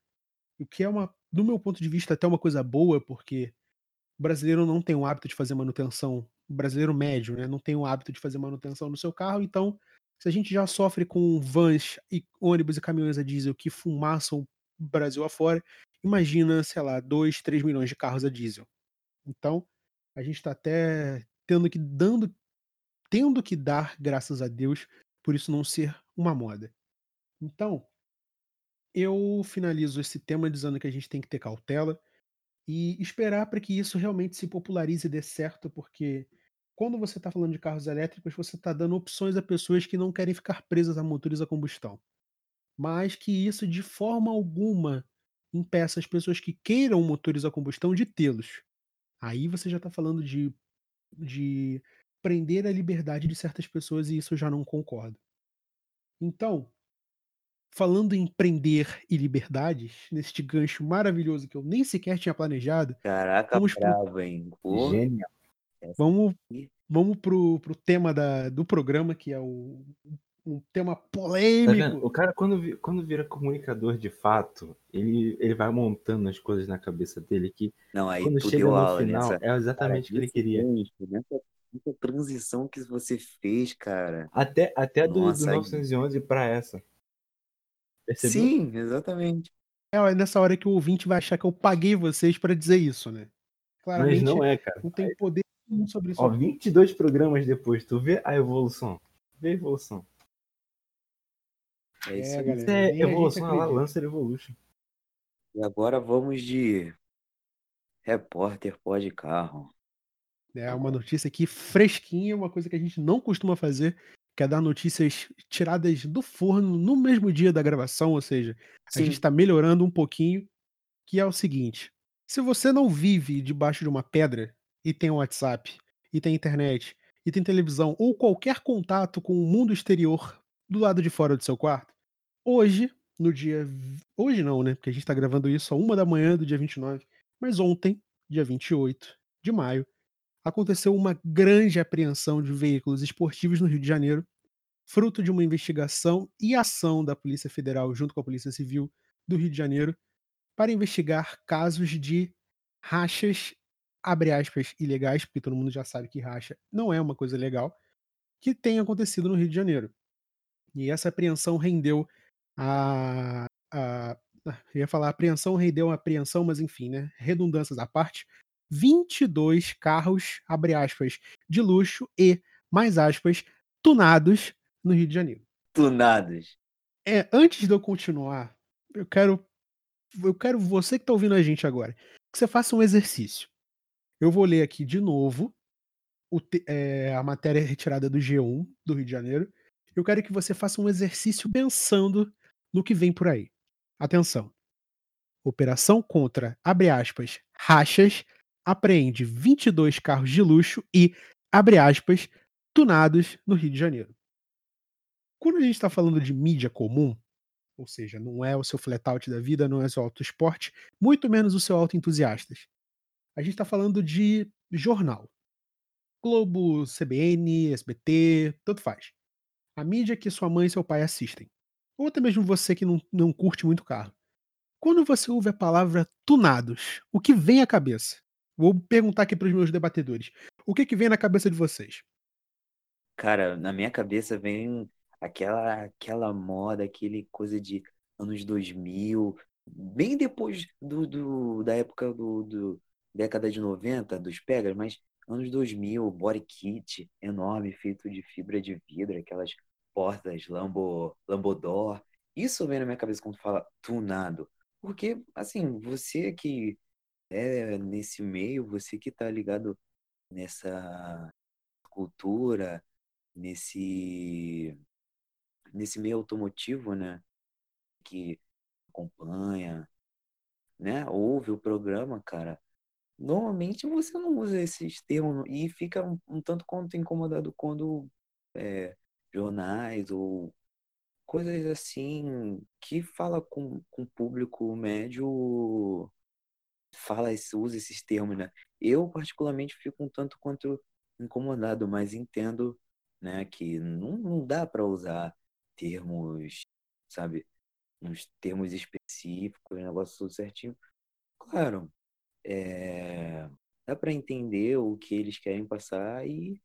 o que é uma, do meu ponto de vista, até uma coisa boa, porque o brasileiro não tem o hábito de fazer manutenção, o brasileiro médio, né, não tem o hábito de fazer manutenção no seu carro, então se a gente já sofre com vans e ônibus e caminhões a diesel que fumaçam Brasil afora, imagina, sei lá, 2, 3 milhões de carros a diesel. Então, a gente está até tendo que dando tendo que dar graças a Deus por isso não ser uma moda. Então, eu finalizo esse tema dizendo que a gente tem que ter cautela e esperar para que isso realmente se popularize e dê certo, porque quando você está falando de carros elétricos, você está dando opções a pessoas que não querem ficar presas a motores a combustão. Mas que isso, de forma alguma, impeça as pessoas que queiram motores a combustão de tê-los. Aí você já está falando de, de prender a liberdade de certas pessoas e isso eu já não concordo. Então, falando em prender e liberdades, neste gancho maravilhoso que eu nem sequer tinha planejado. Caraca, vamos bravo, pro... hein? Pô. Genial. Vamos, vamos pro, pro tema da, do programa, que é o, um tema polêmico. Tá o cara, quando, quando vira comunicador de fato, ele, ele vai montando as coisas na cabeça dele que Não, aí quando chega no final, nessa, é exatamente o que ele queria. Nessa, nessa transição que você fez, cara. Até, até Nossa, do, do 911 para essa. Percebeu? Sim, exatamente. É nessa hora que o ouvinte vai achar que eu paguei vocês para dizer isso, né? Claramente, Mas não é, cara. Não tem poder sobre isso. Ó, 22 programas depois, tu vê a evolução. Vê a evolução. É isso, é, galera, isso é evolução, ela Lancer Evolution. E agora vamos de repórter pó de carro. É uma notícia aqui fresquinha, uma coisa que a gente não costuma fazer, que é dar notícias tiradas do forno no mesmo dia da gravação, ou seja, Sim. a gente está melhorando um pouquinho, que é o seguinte: se você não vive debaixo de uma pedra e tem um WhatsApp, e tem internet, e tem televisão, ou qualquer contato com o mundo exterior do lado de fora do seu quarto, hoje, no dia. Hoje não, né? Porque a gente está gravando isso a uma da manhã do dia 29, mas ontem, dia 28 de maio, aconteceu uma grande apreensão de veículos esportivos no Rio de Janeiro, fruto de uma investigação e ação da Polícia Federal junto com a Polícia Civil do Rio de Janeiro para investigar casos de rachas, abre aspas, ilegais, porque todo mundo já sabe que racha não é uma coisa legal, que tem acontecido no Rio de Janeiro. E essa apreensão rendeu a. a eu ia falar apreensão rendeu a apreensão, mas enfim, né? Redundâncias à parte, 22 carros, abre aspas, de luxo e, mais aspas, tunados no Rio de Janeiro. Tunados. É, antes de eu continuar, eu quero eu quero você que está ouvindo a gente agora, que você faça um exercício. Eu vou ler aqui de novo o, é, a matéria retirada do G1 do Rio de Janeiro. Eu quero que você faça um exercício pensando no que vem por aí. Atenção. Operação contra, abre aspas, rachas apreende 22 carros de luxo e, abre aspas, tunados no Rio de Janeiro. Quando a gente está falando de mídia comum, ou seja, não é o seu flat out da vida, não é o seu auto esporte, muito menos o seu auto entusiastas. A gente está falando de jornal. Globo, CBN, SBT, tanto faz. A mídia que sua mãe e seu pai assistem. Ou até mesmo você que não, não curte muito carro. Quando você ouve a palavra tunados, o que vem à cabeça? Vou perguntar aqui para os meus debatedores. O que, que vem na cabeça de vocês? Cara, na minha cabeça vem aquela, aquela moda, aquele coisa de anos 2000, bem depois do, do da época do, do década de 90, dos Pegas, mas anos 2000, body kit enorme, feito de fibra de vidro, aquelas portas Lambo, Lambodor. Isso vem na minha cabeça quando fala tunado. Porque, assim, você que é nesse meio, você que tá ligado nessa cultura, nesse nesse meio automotivo, né, que acompanha, né, ouve o programa, cara, normalmente você não usa esses termos e fica um, um tanto quanto incomodado quando é, jornais ou coisas assim que fala com, com o público médio fala usa esses termos, né? Eu particularmente fico um tanto quanto incomodado, mas entendo, né, que não, não dá para usar termos, sabe, uns termos específicos, negócio tudo certinho. Claro, é, dá para entender o que eles querem passar e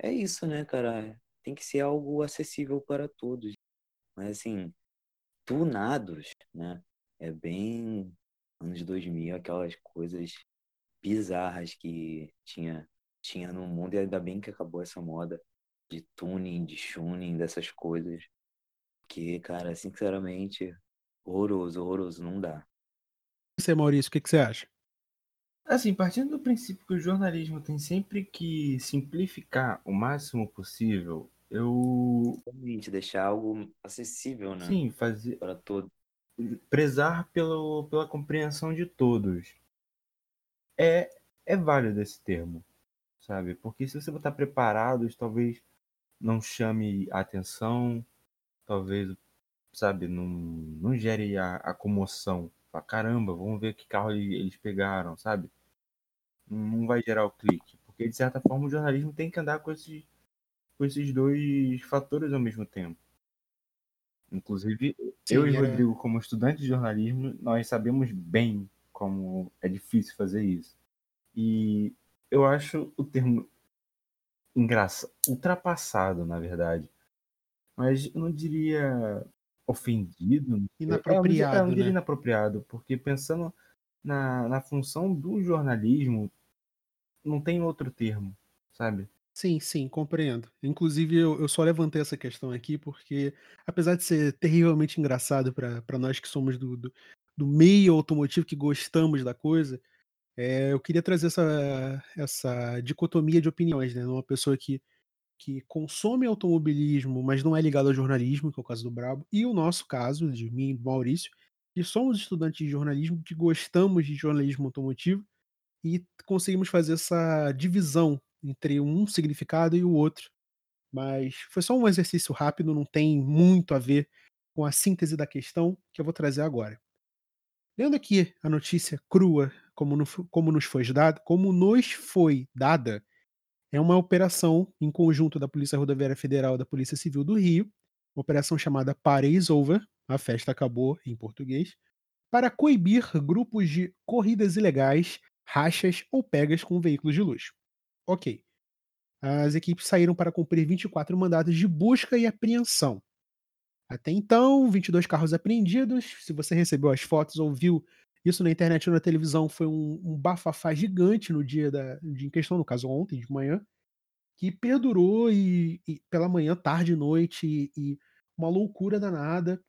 é isso, né, cara? Tem que ser algo acessível para todos. Mas assim, tunados, né? É bem anos 2000, aquelas coisas bizarras que tinha tinha no mundo e ainda bem que acabou essa moda de tuning, de tuning, dessas coisas. Que, cara, sinceramente, horroroso, horroroso, não dá. Você, Maurício, o que, que você acha? Assim, partindo do princípio que o jornalismo tem sempre que simplificar o máximo possível, eu. Realmente, deixar algo acessível, né? Sim, fazer. Para todos. Prezar pelo, pela compreensão de todos. É, é válido esse termo, sabe? Porque se você botar preparados, talvez não chame a atenção, talvez, sabe, não, não gere a, a comoção. Fala, caramba, vamos ver que carro eles pegaram, sabe? Não vai gerar o clique. Porque, de certa forma, o jornalismo tem que andar com esses, com esses dois fatores ao mesmo tempo. Inclusive, Sim, eu e era... Rodrigo, como estudantes de jornalismo, nós sabemos bem como é difícil fazer isso. E eu acho o termo engraçado, ultrapassado, na verdade. Mas eu não diria ofendido. Inapropriado. É, eu não diria né? inapropriado, porque pensando na, na função do jornalismo, não tem outro termo, sabe? Sim, sim, compreendo. Inclusive, eu, eu só levantei essa questão aqui porque, apesar de ser terrivelmente engraçado para nós que somos do, do, do, meio automotivo, que gostamos da coisa, é, eu queria trazer essa, essa dicotomia de opiniões, né? Uma pessoa que que consome automobilismo, mas não é ligado ao jornalismo, que é o caso do Brabo, e o nosso caso, de mim e do Maurício, que somos estudantes de jornalismo, que gostamos de jornalismo automotivo e conseguimos fazer essa divisão entre um significado e o outro. Mas foi só um exercício rápido, não tem muito a ver com a síntese da questão que eu vou trazer agora. Lendo aqui a notícia crua, como, no, como nos foi dada, como nos foi dada, é uma operação em conjunto da Polícia Rodoviária Federal e da Polícia Civil do Rio, uma operação chamada Parade Over, a festa acabou em português, para coibir grupos de corridas ilegais, rachas ou pegas com veículos de luxo. Ok. As equipes saíram para cumprir 24 mandados de busca e apreensão. Até então, 22 carros apreendidos. Se você recebeu as fotos ou viu isso na internet ou na televisão foi um, um bafafá gigante no dia da, de, em questão, no caso ontem, de manhã, que perdurou e, e pela manhã, tarde, noite, e, e uma loucura danada.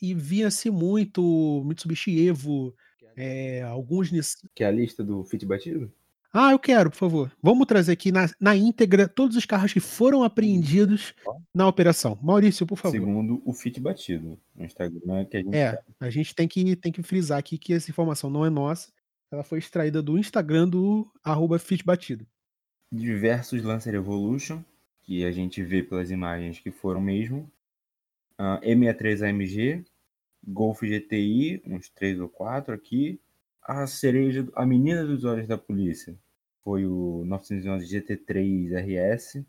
E via-se muito Mitsubishi Evo, é, alguns. Que é a lista do Fit Batido? Ah, eu quero, por favor. Vamos trazer aqui na, na íntegra todos os carros que foram apreendidos na operação. Maurício, por favor. Segundo o Fit Batido, no Instagram que a gente. É, a gente tem que, tem que frisar aqui que essa informação não é nossa. Ela foi extraída do Instagram do arroba Fit Batido. Diversos Lancer Evolution, que a gente vê pelas imagens que foram mesmo. Uh, M63 AMG, Golf GTI, uns 3 ou 4 aqui, a cereja, a menina dos olhos da polícia foi o 911 GT3 RS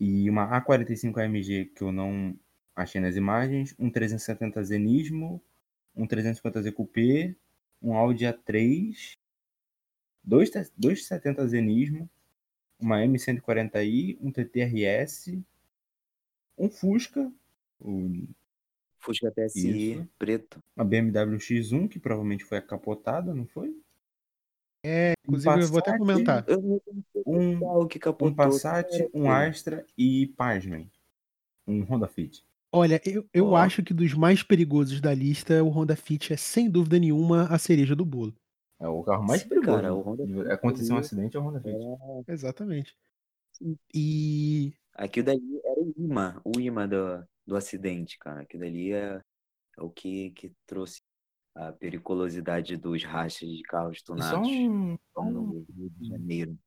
e uma A45 AMG que eu não achei nas imagens, um 370 Zenismo, um 350Z Coupé, um Audi A3, dois, dois 70 Zenismo, uma M140i, um TTRS, um Fusca, o Fusca TSI Isso. preto. uma BMW X1, que provavelmente foi capotada, não foi? É, inclusive eu vou até Passat, comentar. Um- qual que capotou. Um Passat, um Astra e, pasmem, um Honda Fit. Olha, eu, eu Ó. acho que dos mais perigosos da lista, o Honda Fit é sem dúvida nenhuma a cereja do bolo. É o carro mais Sim, perigoso. cara, o Honda Aconteceu um ali acidente, é o Honda Fit. É, Exatamente. E Aquilo dali era o imã, o imã do, do acidente, cara. Aquilo dali é, é o que, que trouxe a periculosidade dos rachas de carros só, tunados um- só um- no Rio de Janeiro,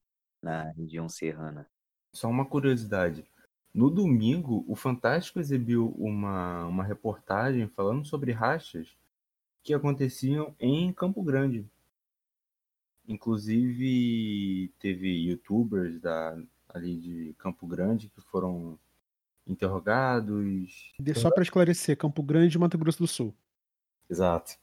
na região serrana. só uma curiosidade. No domingo, o Fantástico exibiu uma, uma reportagem falando sobre rachas que aconteciam em Campo Grande. Inclusive, teve youtubers da, ali de Campo Grande que foram interrogados. de- só para esclarecer, Campo Grande e Mato Grosso do Sul. Exato.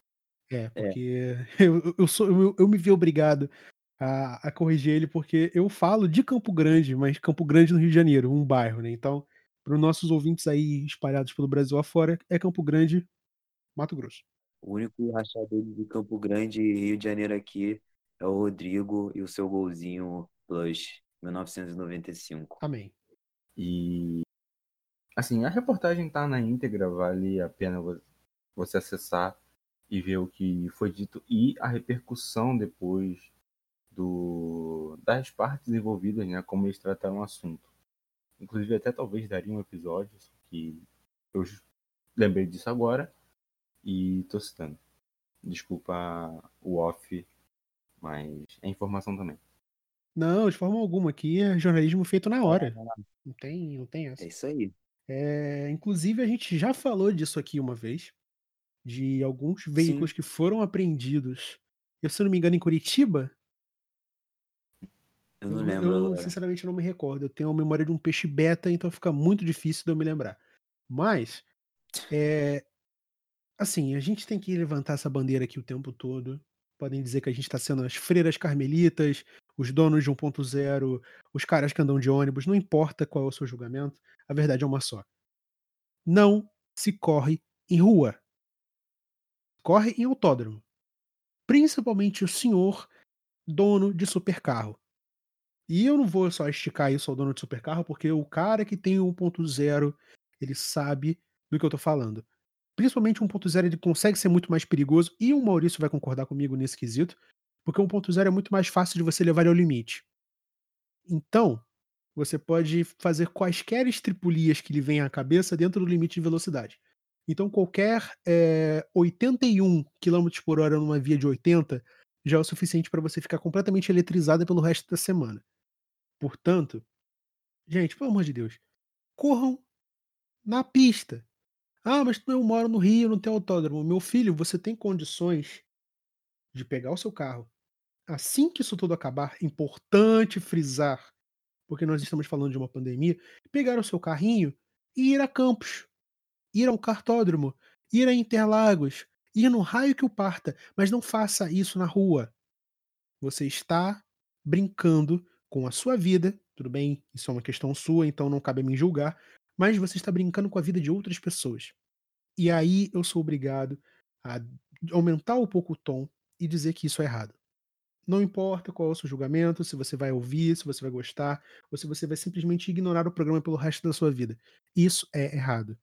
É, porque eu, eu- eu sou, eu, eu me vi obrigado a, a corrigir ele, porque eu falo de Campo Grande, mas Campo Grande no Rio de Janeiro, um bairro, né? Então, para os nossos ouvintes aí espalhados pelo Brasil afora, é Campo Grande, Mato Grosso. O único rachador de Campo Grande e Rio de Janeiro aqui é o Rodrigo e o seu golzinho Plus 1995. Amém. E assim, a reportagem tá na íntegra, vale a pena vo- você acessar e ver o que foi dito e a repercussão depois do das partes envolvidas, né, como eles trataram o assunto. Inclusive até talvez daria um episódio, só que eu lembrei disso agora e tô citando. Desculpa o off, mas é informação também. Não, de forma alguma, aqui é jornalismo feito na hora. Não tem, não tem essa. É isso aí. É, inclusive, a gente já falou disso aqui uma vez, de alguns veículos que foram apreendidos. Eu, se não me engano, em Curitiba. Eu não lembro eu, sinceramente, não me recordo. Eu tenho a memória de um peixe beta, então fica muito difícil de eu me lembrar. Mas, é, assim, a gente tem que levantar essa bandeira aqui o tempo todo. Podem dizer que a gente está sendo as freiras carmelitas, os donos de 1.0, os caras que andam de ônibus, não importa qual é o seu julgamento, a verdade é uma só. Não se corre em rua. Corre em autódromo. Principalmente o senhor dono de supercarro. E eu não vou só esticar isso ao dono de supercarro, porque o cara que tem o 1.0, ele sabe do que eu tô falando. Principalmente o 1.0 ele consegue ser muito mais perigoso, e o Maurício vai concordar comigo nesse quesito, porque o 1.0 é muito mais fácil de você levar ao limite. Então, você pode fazer quaisquer estripulias que lhe venham à cabeça dentro do limite de velocidade. Então, qualquer é, 81 km por hora numa via de 80 já é o suficiente para você ficar completamente eletrizada pelo resto da semana. Portanto, gente, pelo amor de Deus, corram na pista. Ah, mas eu moro no Rio, não tem autódromo. Meu filho, você tem condições de pegar o seu carro. Assim que isso tudo acabar, importante frisar, porque nós estamos falando de uma pandemia, pegar o seu carrinho e ir a Campos, ir ao cartódromo, ir a Interlagos, ir no raio que o parta, mas não faça isso na rua. Você está brincando com a sua vida, tudo bem, isso é uma questão sua, então não cabe a mim julgar, mas você está brincando com a vida de outras pessoas. E aí eu sou obrigado a aumentar um pouco o tom e dizer que isso é errado. Não importa qual é o seu julgamento, se você vai ouvir, se você vai gostar, ou se você vai simplesmente ignorar o programa pelo resto da sua vida. Isso é errado.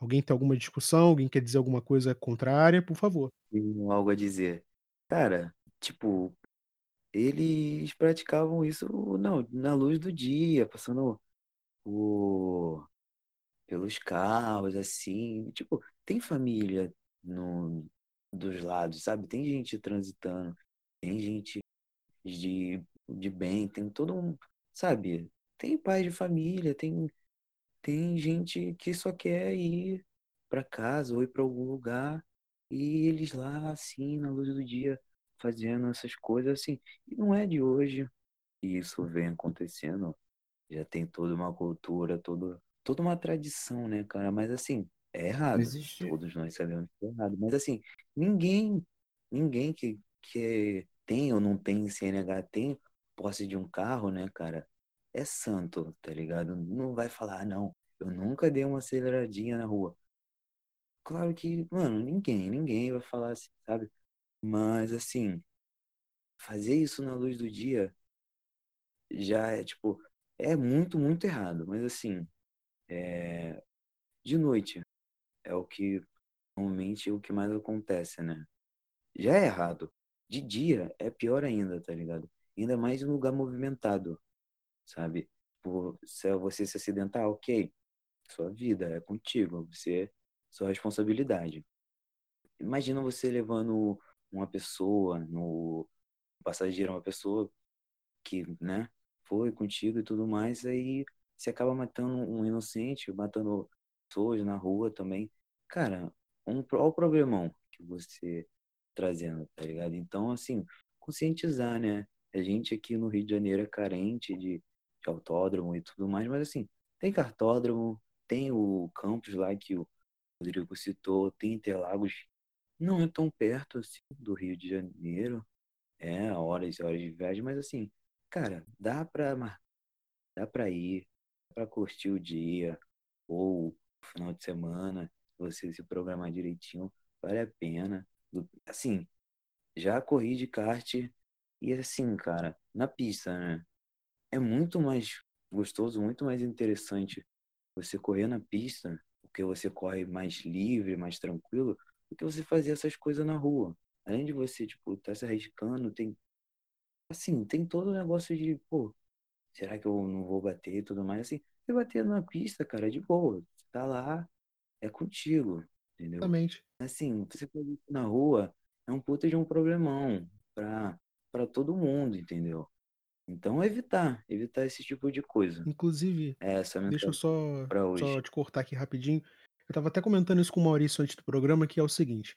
Alguém tem alguma discussão? Alguém quer dizer alguma coisa contrária? Por favor. Tenho algo a dizer. Cara, tipo, eles praticavam isso não, na luz do dia, passando por, pelos carros, assim. Tipo, tem família no, dos lados, sabe? Tem gente transitando, tem gente de, de bem, tem todo um, sabe? Tem pai de família, tem, tem gente que só quer ir para casa ou ir para algum lugar e eles lá, assim, na luz do dia, fazendo essas coisas, assim. E não é de hoje que isso vem acontecendo. Já tem toda uma cultura, todo, toda uma tradição, né, cara? Mas assim, É errado. Todos nós sabemos que é errado. Mas assim, ninguém, ninguém que, que tem ou não tem CNH tem posse de um carro, né, cara? É santo, tá ligado? Não vai falar, ah, não, eu nunca dei uma aceleradinha na rua. Claro que, mano, ninguém, ninguém vai falar assim, sabe? Mas assim, fazer isso na luz do dia já é tipo, é muito, muito errado. Mas assim, é... de noite é o que normalmente é o que mais acontece, né? Já é errado. De dia é pior ainda, tá ligado? Ainda mais em lugar movimentado, sabe? Por, se é você se acidentar, ok. Sua vida é contigo, você sua responsabilidade. Imagina você levando uma pessoa no passageiro, uma pessoa que, né, foi contigo e tudo mais, aí você acaba matando um inocente, matando pessoas na rua também. Cara, um, olha o problemão que você trazendo, tá ligado? Então, assim, conscientizar, né? A gente aqui no Rio de Janeiro é carente de, de autódromo e tudo mais, mas assim, tem cartódromo, tem o campus lá que o Rodrigo citou, tem Interlagos, não é tão perto assim do Rio de Janeiro, é horas e horas de viagem, mas assim, cara, dá pra, dá pra ir, dá pra curtir o dia, ou o final de semana, você se programar direitinho, vale a pena. Assim, já corri de kart e assim, cara, na pista, né? É muito mais gostoso, muito mais interessante você correr na pista, porque você corre mais livre, mais tranquilo, do que você fazer essas coisas na rua. Além de você, tipo, tá se arriscando, tem. Assim, tem todo o negócio de, pô, será que eu não vou bater e tudo mais? Assim, você bater na pista, cara, de boa. Tá lá, é contigo, entendeu? Exatamente. Assim, você fazer isso na rua é um puta de um problemão pra, pra todo mundo, entendeu? Então, evitar, evitar esse tipo de coisa. Inclusive, É deixa eu só, só te cortar aqui rapidinho. Eu tava até comentando isso com o Maurício antes do programa, que é o seguinte.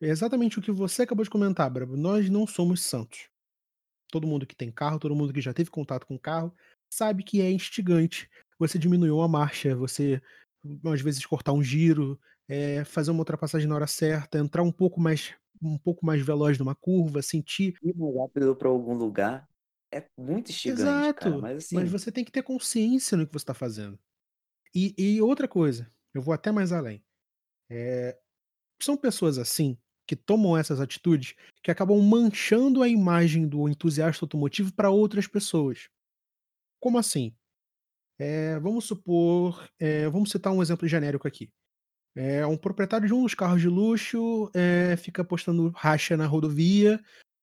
É exatamente o que você acabou de comentar, Brabo. Nós não somos santos. Todo mundo que tem carro, todo mundo que já teve contato com carro, sabe que é instigante. Você diminuiu a marcha, você às vezes cortar um giro, é, fazer uma ultrapassagem na hora certa, entrar um pouco mais um pouco mais veloz numa curva, sentir. Ir mais rápido pra algum lugar é muito instigante, cara. Exato. Mas Mas assim, você tem que ter consciência no que você está fazendo. E, e outra coisa, eu vou até mais além. É, são pessoas assim que tomam essas atitudes que acabam manchando a imagem do entusiasta automotivo para outras pessoas. Como assim? É, vamos supor, é, vamos citar um exemplo genérico aqui. É, um proprietário de um dos carros de luxo é, fica postando racha na rodovia,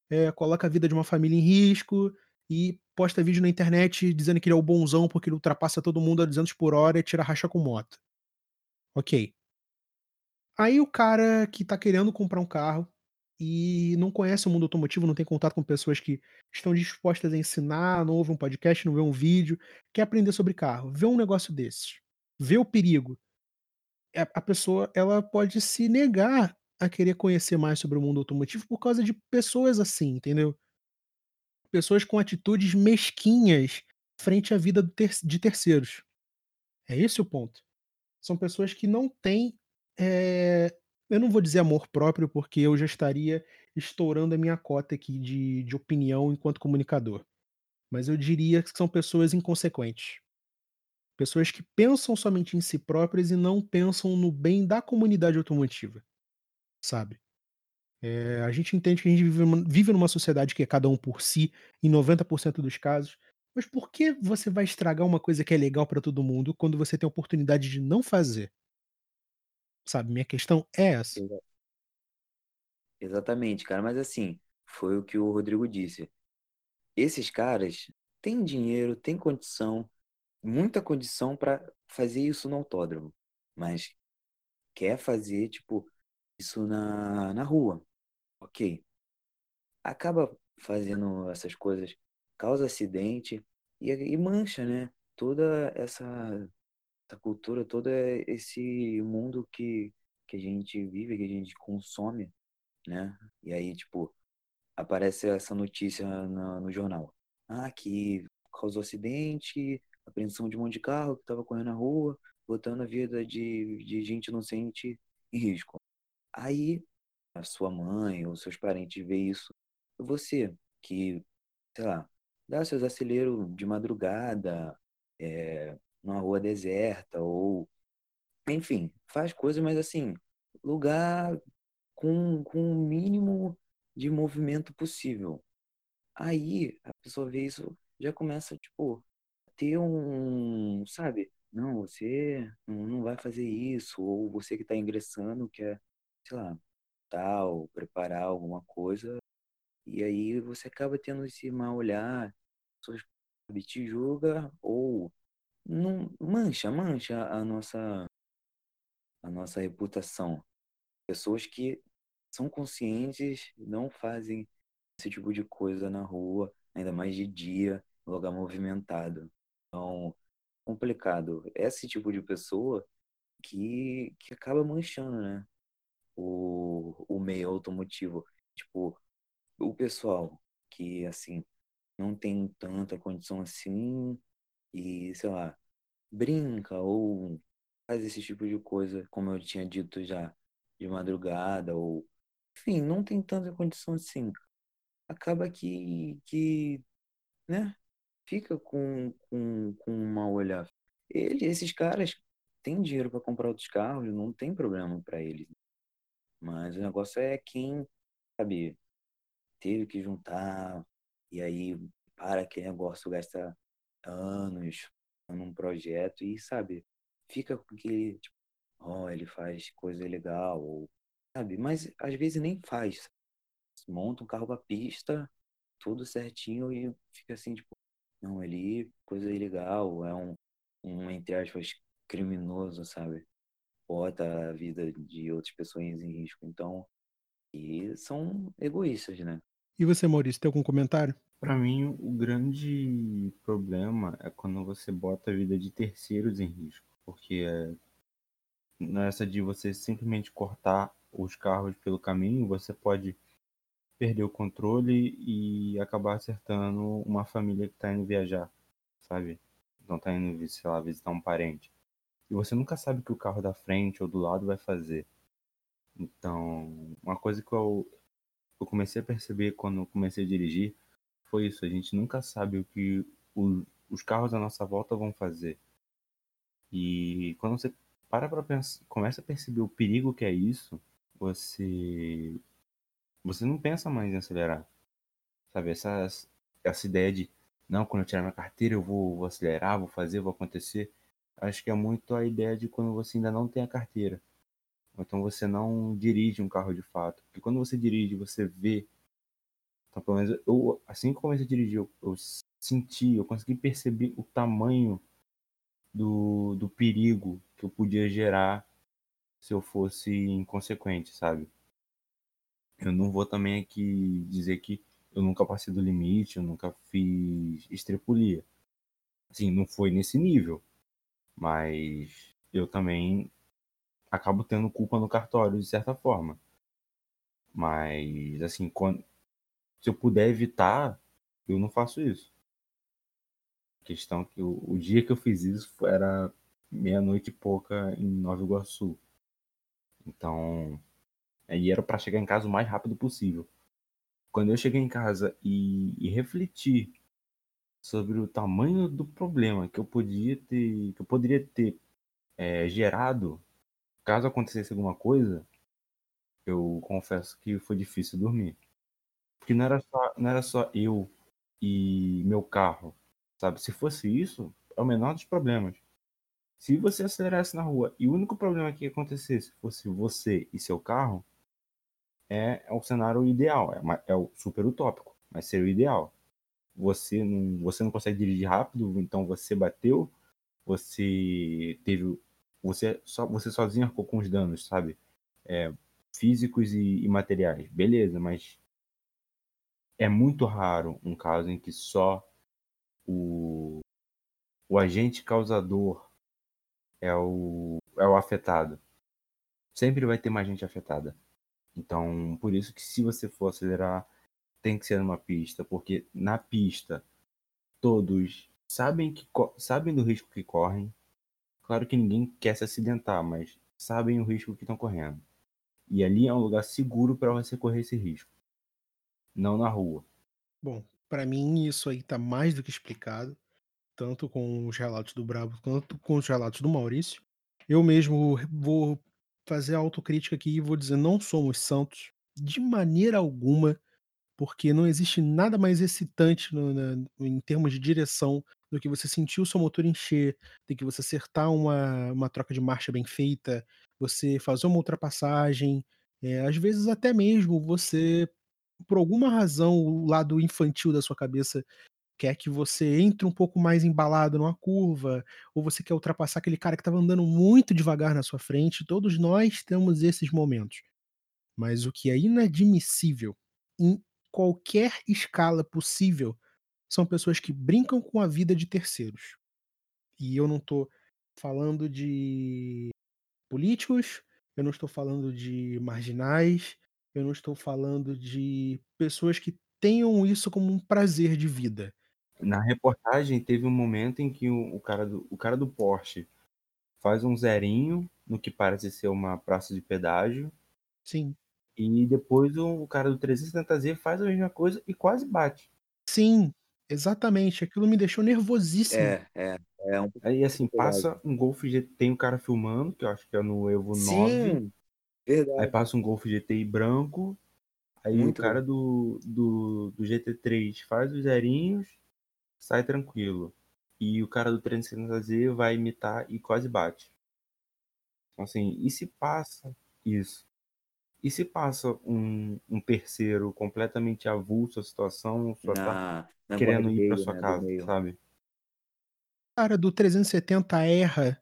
é, coloca a vida de uma família em risco e posta vídeo na internet dizendo que ele é o bonzão porque ele ultrapassa todo mundo a 200 por hora e tira racha com moto. Ok. Aí o cara que tá querendo comprar um carro e não conhece o mundo automotivo, não tem contato com pessoas que estão dispostas a ensinar, não ouve um podcast, não vê um vídeo, quer aprender sobre carro, vê um negócio desses, vê o perigo. A pessoa ela pode se negar a querer conhecer mais sobre o mundo automotivo por causa de pessoas assim, entendeu? Pessoas com atitudes mesquinhas frente à vida ter de terceiros. É esse o ponto. São pessoas que não têm, eh, eu não vou dizer amor próprio, porque eu já estaria estourando a minha cota aqui de de opinião enquanto comunicador. Mas eu diria que são pessoas inconsequentes. Pessoas que pensam somente em si próprias e não pensam no bem da comunidade automotiva, sabe? Eh, a gente entende que a gente vive numa vive numa sociedade que é cada um por si, em 90% dos casos, mas por que você vai estragar uma coisa que é legal para todo mundo, quando você tem a oportunidade de não fazer? Sabe, minha questão é essa. Exa exatamente, cara. Mas assim, foi o que o Rodrigo disse. Esses caras têm dinheiro, têm condição, muita condição pra fazer isso no autódromo, mas quer fazer, tipo, isso na na rua. Ok. Acaba fazendo essas coisas, causa acidente e e mancha, né, toda essa essa cultura, todo esse mundo que que a gente vive, que a gente consome, né. E aí, tipo, aparece essa notícia na no jornal. Ah, que causou acidente, apreensão de um monte de carro que estava correndo na rua, botando a vida de, de gente inocente em risco. Aí a sua mãe ou seus parentes vê isso. Você, que, sei lá, dá seus aceleros de madrugada, é, numa rua deserta, ou enfim, faz coisas, mas assim, lugar com, com o mínimo de movimento possível. Aí a pessoa vê isso, já começa, tipo, ter um, sabe? Não, você não vai fazer isso, ou você que está ingressando quer, sei lá, tal, preparar alguma coisa, e aí você acaba tendo esse mal olhar, pessoas te julga ou não mancha, mancha a nossa a nossa reputação. Pessoas que são conscientes, não fazem esse tipo de coisa na rua, ainda mais de dia, lugar movimentado. Então, complicado. Esse tipo de pessoa que, que acaba manchando, né? O, o meio automotivo. Tipo, o pessoal que, assim, não tem tanta condição assim e, sei lá, brinca ou faz esse tipo de coisa, como eu tinha dito já, de madrugada ou enfim, não tem tanta condição assim. Acaba que, que né, fica com, com, com um mau olhar. Ele, esses caras têm dinheiro para comprar outros carros, não tem problema para eles. Mas o negócio é quem, sabe, teve que juntar e aí para aquele negócio, gasta anos num projeto e, sabe, fica com aquele, tipo, ó, oh, ele faz coisa legal, ou, sabe, mas às vezes nem faz. Monta um carro pra pista, tudo certinho e fica assim, tipo, não, ele, coisa ilegal, é um, um entre aspas, criminoso, sabe? Bota a vida de outras pessoas em risco. Então, e são egoístas, né? E você, Maurício, tem algum comentário? Para mim, o grande problema é quando você bota a vida de terceiros em risco, porque é nessa de você simplesmente cortar os carros pelo caminho, você pode perder o controle e acabar acertando uma família que está indo viajar, sabe? Não está indo, sei lá, visitar um parente. E você nunca sabe o que o carro da frente ou do lado vai fazer. Então, uma coisa que eu, eu comecei a perceber quando comecei a dirigir foi isso. A gente nunca sabe o que o, os carros à nossa volta vão fazer. E quando você para para pensar, começa a perceber o perigo que é isso, você você não pensa mais em acelerar. Sabe, essa, essa ideia de não, quando eu tirar minha carteira eu vou, vou acelerar, vou fazer, vou acontecer. Acho que é muito a ideia de quando você ainda não tem a carteira. Então você não dirige um carro de fato. Porque quando você dirige, você vê. Então, pelo menos, eu, assim que comecei a dirigir, eu, eu senti, eu consegui perceber o tamanho do, do perigo que eu podia gerar se eu fosse inconsequente, sabe? Eu não vou também aqui dizer que eu nunca passei do limite, eu nunca fiz estrepulia. Assim, não foi nesse nível. Mas eu também acabo tendo culpa no cartório, de certa forma. Mas, assim, quando, se eu puder evitar, eu não faço isso. A questão é que o, o dia que eu fiz isso era meia-noite e pouca em Nova Iguaçu. Então, aí era para chegar em casa o mais rápido possível. Quando eu cheguei em casa e, e refleti sobre o tamanho do problema que eu podia ter, que eu poderia ter é, gerado caso acontecesse alguma coisa, eu confesso que foi difícil dormir. Porque não era só, não era só eu e meu carro, sabe? Se fosse isso, é o menor dos problemas. Se você acelerasse na rua e o único problema que acontecesse fosse você e seu carro, é, é o cenário ideal, é, é o super utópico, mas seria o ideal. Você não, você não consegue dirigir rápido, então você bateu, você teve você, só, você sozinho arcou com os danos, sabe? É, físicos e, e materiais. Beleza, mas é muito raro um caso em que só o, o agente causador é o, é o afetado. Sempre vai ter mais gente afetada. Então, por isso que se você for acelerar, tem que ser numa pista, porque na pista todos sabem que sabem do risco que correm, Claro que ninguém quer se acidentar, mas sabem o risco que estão correndo. E ali é um lugar seguro para você correr esse risco. Não na rua. Bom, para mim isso aí tá mais do que explicado, tanto com os relatos do Brabo quanto com os relatos do Maurício. Eu mesmo vou fazer a autocrítica aqui e vou dizer: não somos santos de maneira alguma, porque não existe nada mais excitante no, na, em termos de direção do que você sentir o seu motor encher, do que você acertar uma, uma troca de marcha bem feita, você fazer uma ultrapassagem, é, às vezes até mesmo você, por alguma razão, o lado infantil da sua cabeça quer que você entre um pouco mais embalado numa curva, ou você quer ultrapassar aquele cara que estava andando muito devagar na sua frente. Todos nós temos esses momentos. Mas o que é inadmissível em qualquer escala possível são pessoas que brincam com a vida de terceiros. E eu não estou falando de políticos, eu não estou falando de marginais, eu não estou falando de pessoas que tenham isso como um prazer de vida. Na reportagem teve um momento em que o, o cara, do, o cara do Porsche faz um zerinho no que parece ser uma praça de pedágio. Sim. E depois o, o cara do 370Z faz a mesma coisa e quase bate. Sim, exatamente. Aquilo me deixou nervosíssimo. É, é. é um... Aí assim, passa um Golf GT, tem um cara filmando, que eu acho que é no Evo Sim, 9. verdade. Aí passa um Golf GTI branco. Aí Muito o cara do, do, do GT3 faz os zerinhos, sai tranquilo. E o cara do 370Z vai imitar e quase bate. Então, assim, e se passa isso? E se passa um, um terceiro completamente avulso a situação, só tá Na, na querendo corda do ir pra meio, sua né, casa, sabe? O cara do 370 erra,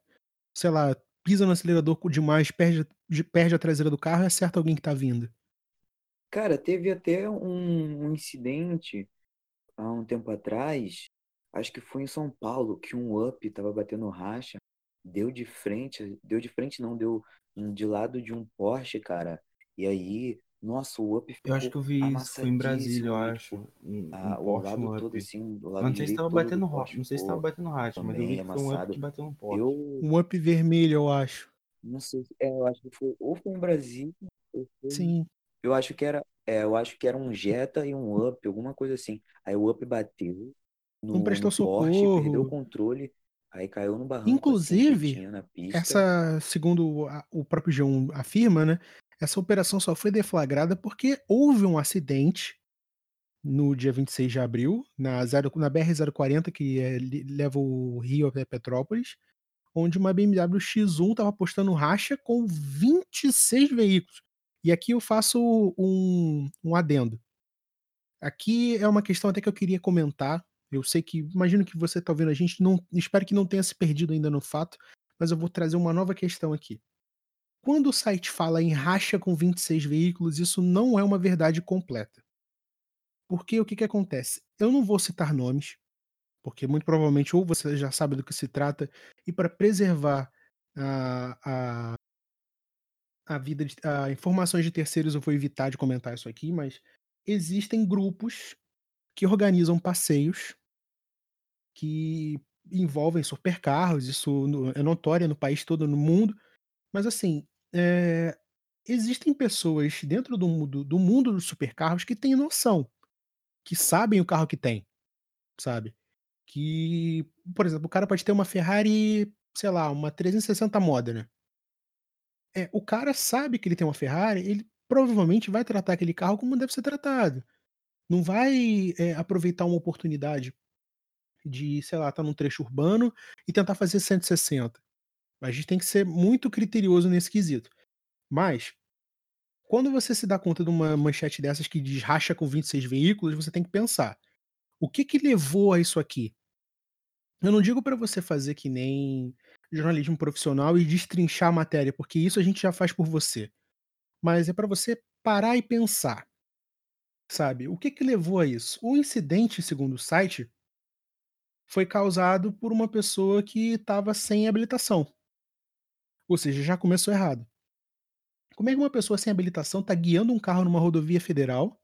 sei lá, pisa no acelerador demais, perde, de- perde a traseira do carro e acerta alguém que tá vindo. Cara, teve até um, um incidente há um tempo atrás, acho que foi em São Paulo, que um Up tava batendo racha, deu de frente, deu de frente não, deu de lado de um Porsche, cara. E aí, nossa, o Up Eu acho ficou que eu vi isso, foi em Brasília, eu acho. tipo, Um, um a- o Porsche, lado um todo Up. assim, o Mas lado não sei se tava batendo do Porsche não sei se tava ficou batendo racha, mas eu vi que foi um Up que bateu no Porsche. Eu Um up vermelho, eu acho. não sei, se- é, eu acho que foi ou foi em Brasília, ou foi Sim. Eu acho que era, é, eu acho que era um Jetta e um Up, alguma coisa assim. Aí o Up bateu Não no, prestou no Porsche, perdeu o socorro. controle, aí caiu no barranco assim Inclusive, pista. essa, segundo a- o próprio G1 afirma, né? Essa operação só foi deflagrada porque houve um acidente no dia 26 de abril, na, zero, na BR-040, que é, leva o Rio até Petrópolis, onde uma BMW X1 estava postando racha com 26 veículos. E aqui eu faço um, um adendo. Aqui é uma questão até que eu queria comentar. Eu sei que, imagino que você está ouvindo a gente, não, espero que não tenha se perdido ainda no fato, mas eu vou trazer uma nova questão aqui. Quando o site fala em racha com 26 veículos, isso não é uma verdade completa. Porque o que, que acontece? Eu não vou citar nomes, porque muito provavelmente ou você já sabe do que se trata, e para preservar a, a, a vida, de, a informações de terceiros, eu vou evitar de comentar isso aqui, mas existem grupos que organizam passeios que envolvem supercarros, isso é notório no país todo, no mundo, mas assim, é, existem pessoas dentro do, mundo- do mundo dos supercarros que têm noção, que sabem o carro que tem, sabe? Que, por exemplo, o cara pode ter uma Ferrari, sei lá, uma 360 Modena. É, o cara sabe que ele tem uma Ferrari, ele provavelmente vai tratar aquele carro como deve ser tratado. Não vai é, aproveitar uma oportunidade de, sei lá, estar num trecho urbano e tentar fazer 160. A gente tem que ser muito criterioso nesse quesito. Mas, quando você se dá conta de uma manchete dessas que diz racha com 26 veículos, você tem que pensar: o que que levou a isso aqui? Eu não digo para você fazer que nem jornalismo profissional e destrinchar a matéria, porque isso a gente já faz por você. Mas é para você parar e pensar, sabe? O que que levou a isso? O incidente, segundo o site, foi causado por uma pessoa que estava sem habilitação. Ou seja, já começou errado. Como é que uma pessoa sem habilitação está guiando um carro numa rodovia federal,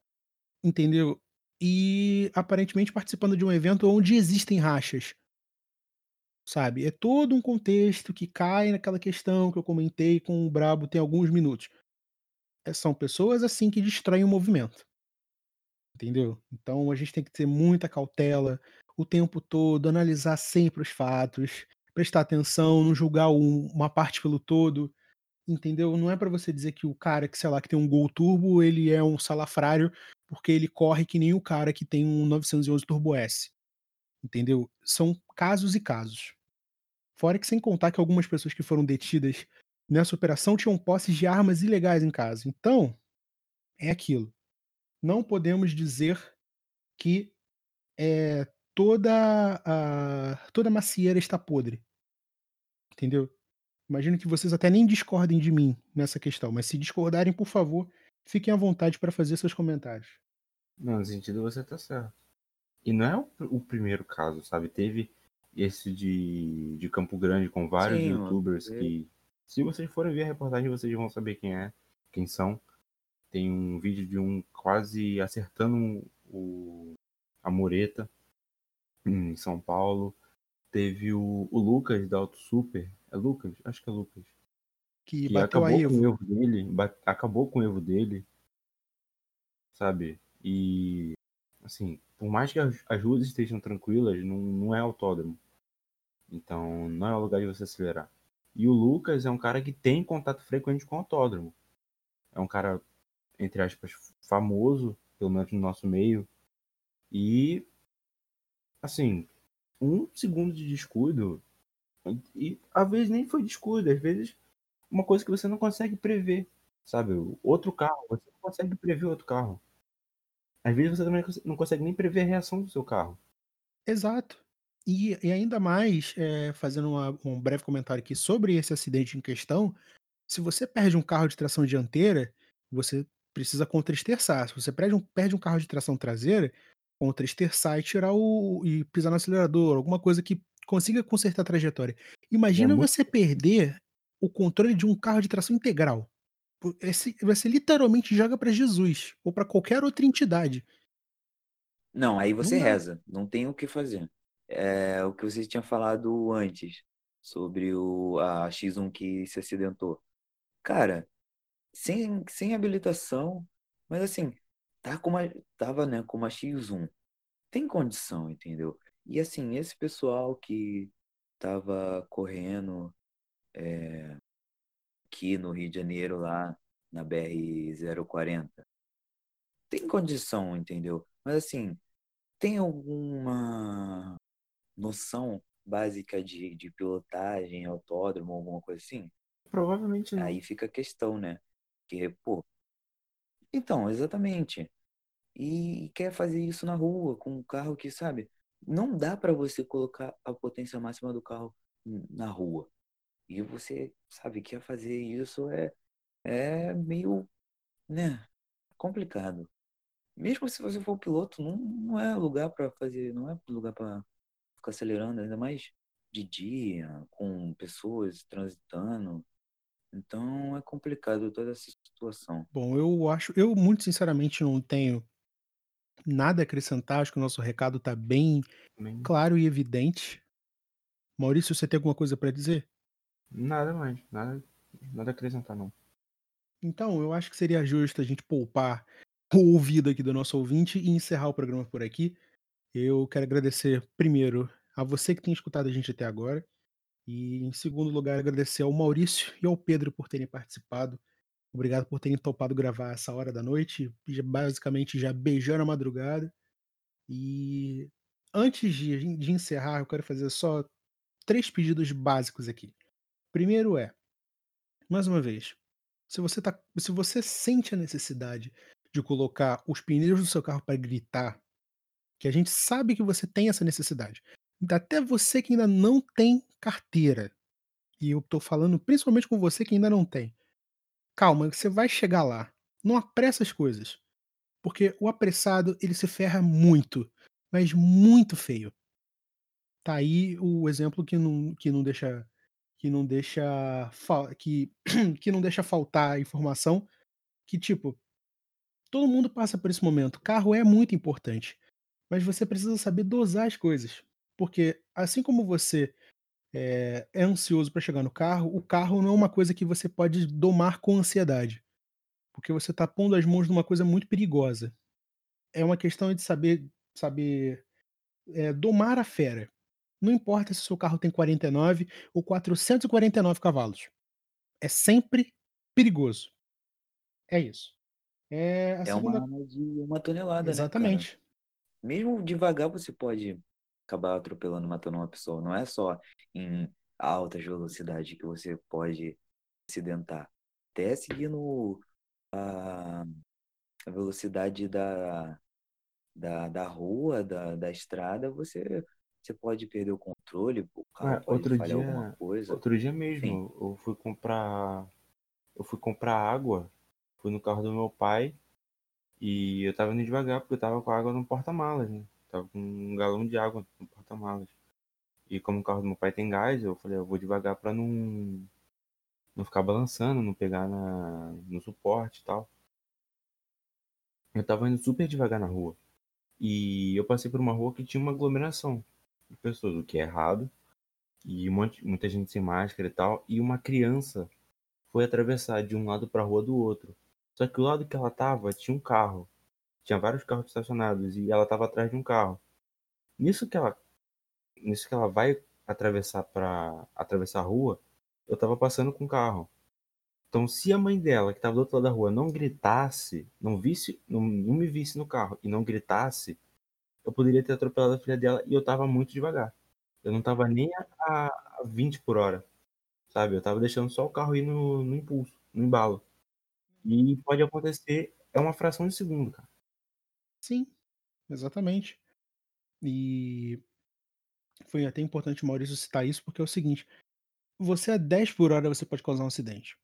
entendeu? E aparentemente participando de um evento onde existem rachas. sabe? É todo um contexto que cai naquela questão que eu comentei com o Brabo tem alguns minutos. É, são pessoas assim que destroem o movimento. Entendeu? Então a gente tem que ter muita cautela o tempo todo, analisar sempre os fatos, prestar atenção, não julgar um- uma parte pelo todo, entendeu? Não é pra você dizer que o cara que, sei lá, que tem um Gol Turbo, ele é um salafrário porque ele corre que nem o cara que tem um 911 Turbo S, entendeu? São casos e casos. Fora que sem contar que algumas pessoas que foram detidas nessa operação tinham posses de armas ilegais em casa. Então, é aquilo. Não podemos dizer que é, toda a toda a macieira está podre. Entendeu? Imagino que vocês até nem discordem de mim nessa questão, mas se discordarem, por favor, fiquem à vontade para fazer seus comentários. Não, nesse sentido você tá certo. E não é o, o primeiro caso, sabe? Teve esse de, de Campo Grande com vários Sim, mano, youtubers é. que. Se vocês forem ver a reportagem, vocês vão saber quem é, quem são. Tem um vídeo de um quase acertando o, a mureta em São Paulo. Teve o, o Lucas da Auto Super. É Lucas? Acho que é Lucas. Que Que acabou com o erro dele. ba- acabou com o erro dele. Sabe? E assim, por mais que as, as ruas estejam tranquilas, não, não é autódromo. Então não é o lugar de você acelerar. E o Lucas é um cara que tem contato frequente com o autódromo. É um cara, entre aspas, famoso, pelo menos no nosso meio. E assim, um segundo de descuido, e às vezes nem foi descuido, às vezes uma coisa que você não consegue prever, sabe? Outro carro, você não consegue prever outro carro. Às vezes você também não consegue nem prever a reação do seu carro. Exato. E, e ainda mais, é, fazendo uma- um breve comentário aqui sobre esse acidente em questão, se você perde um carro de tração dianteira, você precisa contra-esterçar. Se você perde um, perde um carro de tração traseira, contra-esterçar e tirar o. e pisar no acelerador, alguma coisa que consiga consertar a trajetória. Imagina muito- você perder o controle de um carro de tração integral. Esse, você literalmente joga para Jesus ou para qualquer outra entidade. Não, aí você dá. reza, não tem o que fazer. É o que você tinha falado antes, sobre o, a X1 que se acidentou. Cara, sem, sem habilitação, mas assim, tá com uma, tava, né, com uma X1. Tem condição, entendeu? E assim, esse pessoal que tava correndo é, aqui no Rio de Janeiro, lá na BR-040, tem condição, entendeu? Mas assim, tem alguma noção básica de, de pilotagem, autódromo, alguma coisa assim? Provavelmente não. Aí fica a questão, né? Que, pô. Então, exatamente. E quer fazer isso na rua, com um carro que, sabe, não dá pra você colocar a potência máxima do carro na rua. E você, sabe, quer fazer isso é, é meio, né, complicado. Mesmo se você for piloto, não, não é lugar pra fazer, não é lugar pra ficar acelerando, ainda mais de dia, com pessoas transitando. Então é complicado toda essa situação. Bom, eu acho, eu muito sinceramente não tenho nada a acrescentar, acho que o nosso recado tá bem claro e evidente. Maurício, você tem alguma coisa para dizer? Nada mais. Nada, nada a acrescentar, não. Então, eu acho que seria justo a gente poupar o ouvido aqui do nosso ouvinte e encerrar o programa por aqui. Eu quero agradecer, primeiro, a você que tem escutado a gente até agora. E, em segundo lugar, agradecer ao Maurício e ao Pedro por terem participado. Obrigado por terem topado gravar essa hora da noite. Basicamente, já beijando a madrugada. E antes de, de encerrar, eu quero fazer só três pedidos básicos aqui. Primeiro é, mais uma vez, se você, tá, se você sente a necessidade de colocar os pneus do seu carro para gritar, que a gente sabe que você tem essa necessidade, até você que ainda não tem carteira, e eu tô falando principalmente com você que ainda não tem, calma, você vai chegar lá. Não apressa as coisas, porque o apressado ele se ferra muito, mas muito feio. Tá aí o exemplo que não, que não deixa que não deixa que, que não deixa faltar informação que tipo todo mundo passa por esse momento. Carro é muito importante, mas você precisa saber dosar as coisas, porque assim como você é, é ansioso para chegar no carro, o carro não é uma coisa que você pode domar com ansiedade, porque você está pondo as mãos numa coisa muito perigosa. É uma questão de saber saber é, domar a fera. Não importa se o seu carro tem 49 ou 449 cavalos. É sempre perigoso. É isso. É a É segunda. uma arma de uma tonelada, né? Exatamente. Mesmo devagar você pode acabar atropelando, matando uma pessoa. Não é só em altas velocidades que você pode acidentar. Até seguindo a, a velocidade da, da, da rua, da, da estrada, você, você pode perder o controle, o carro Ué, pode outro falhar alguma dia, coisa. outro dia mesmo, eu fui comprar, eu fui comprar água, fui no carro do meu pai e eu tava indo devagar porque eu tava com a água no porta-malas, né? Tava com um galão de água no porta-malas. E como o carro do meu pai tem gás, eu falei, eu vou devagar pra não não ficar balançando, não pegar na, no suporte e tal. Eu tava indo super devagar na rua. E eu passei por uma rua que tinha uma aglomeração de pessoas, o que é errado. E um monte, muita gente sem máscara e tal. E uma criança foi atravessar de um lado pra rua do outro. Só que o lado que ela tava tinha um carro. Tinha vários carros estacionados e ela tava atrás de um carro. Nisso que ela, nisso que ela vai atravessar para atravessar a rua, eu tava passando com o carro. Então, se a mãe dela, que tava do outro lado da rua, não gritasse, não visse, não, não me visse no carro e não gritasse, eu poderia ter atropelado a filha dela e eu tava muito devagar. Eu não tava nem a, a 20 por hora, sabe? Eu tava deixando só o carro ir no, no impulso, no embalo. E pode acontecer, é uma fração de segundo, cara. Sim, exatamente. E foi até importante o Maurício citar isso, porque é o seguinte: você a 10 por hora você pode causar um acidente.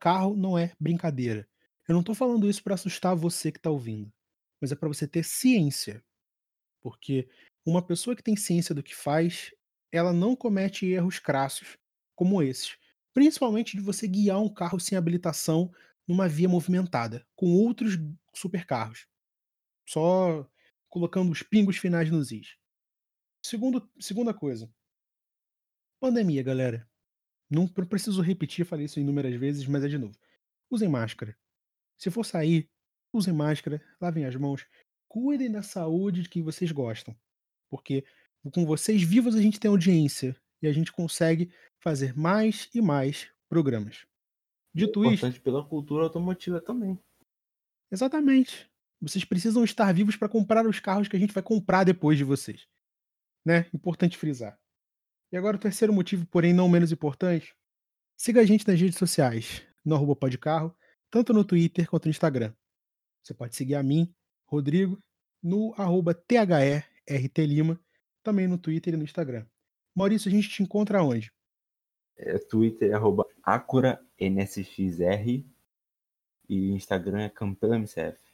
Carro não é brincadeira. Eu não tô falando isso para assustar você que tá ouvindo, mas é para você ter ciência. Porque uma pessoa que tem ciência do que faz, ela não comete erros crassos como esses. Principalmente de você guiar um carro sem habilitação numa via movimentada, com outros supercarros. Só colocando os pingos finais nos is. Segundo, segunda coisa. Pandemia, galera. Não pre- preciso repetir, falei isso inúmeras vezes, mas é de novo. Usem máscara. Se for sair, usem máscara, lavem as mãos, cuidem da saúde de quem vocês gostam. Porque com vocês vivos a gente tem audiência e a gente consegue fazer mais e mais programas. É Dito isto, importante pela cultura automotiva também. exatamente. Vocês precisam estar vivos para comprar os carros que a gente vai comprar depois de vocês. Né? Importante frisar. E agora o terceiro motivo, porém não menos importante, siga a gente nas redes sociais, no arroba podcarro, tanto no Twitter quanto no Instagram. Você pode seguir a mim, Rodrigo, no arroba THERTLima, também no Twitter e no Instagram. Maurício, a gente te encontra onde? É, Twitter arroba AcuraNSXR e Instagram é CampelaMCF.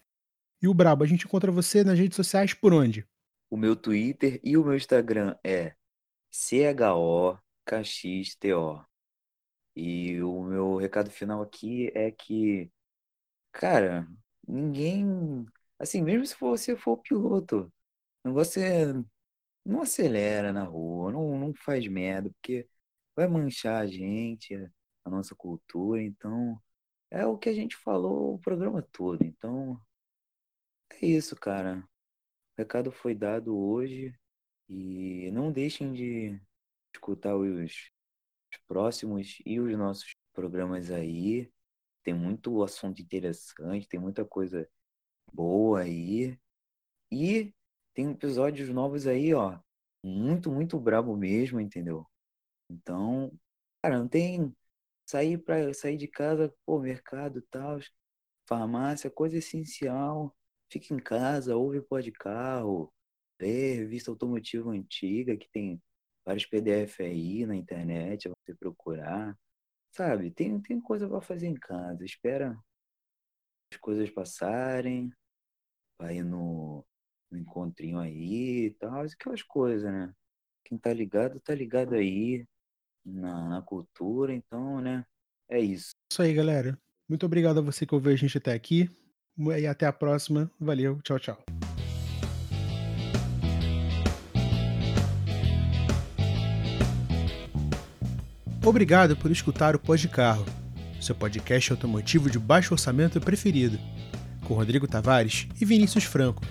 E o Brabo, a gente encontra você nas redes sociais por onde? O meu Twitter e o meu Instagram é CHOKXTO. E o meu recado final aqui é que, cara, ninguém. Assim, mesmo se você for piloto, você não acelera na rua, não, não faz merda, porque vai manchar a gente, a nossa cultura. Então, é o que a gente falou o programa todo. Então, é isso, cara. O recado foi dado hoje. E não deixem de escutar os, os próximos e os nossos programas aí. Tem muito assunto interessante, tem muita coisa boa aí. E tem episódios novos aí, ó. Muito, muito brabo mesmo, entendeu? Então, cara, não tem sair para sair de casa, pô, mercado tal, farmácia, coisa essencial. Fica em casa, ouve pó de carro, lê revista automotiva antiga, que tem vários PDF aí na internet, é você procurar. Sabe, tem, tem coisa para fazer em casa. Espera as coisas passarem, vai no, no encontrinho aí e tal, aquelas coisas, né? Quem tá ligado, tá ligado aí na, na cultura, então, né? É isso. Isso aí, galera. Muito obrigado a você que ouviu a gente até aqui. E até a próxima. Valeu, tchau, tchau. Obrigado por escutar o de Carro, seu podcast automotivo de baixo orçamento preferido, com Rodrigo Tavares e Vinícius Franco.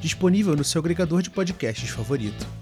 Disponível no seu agregador de podcasts favorito.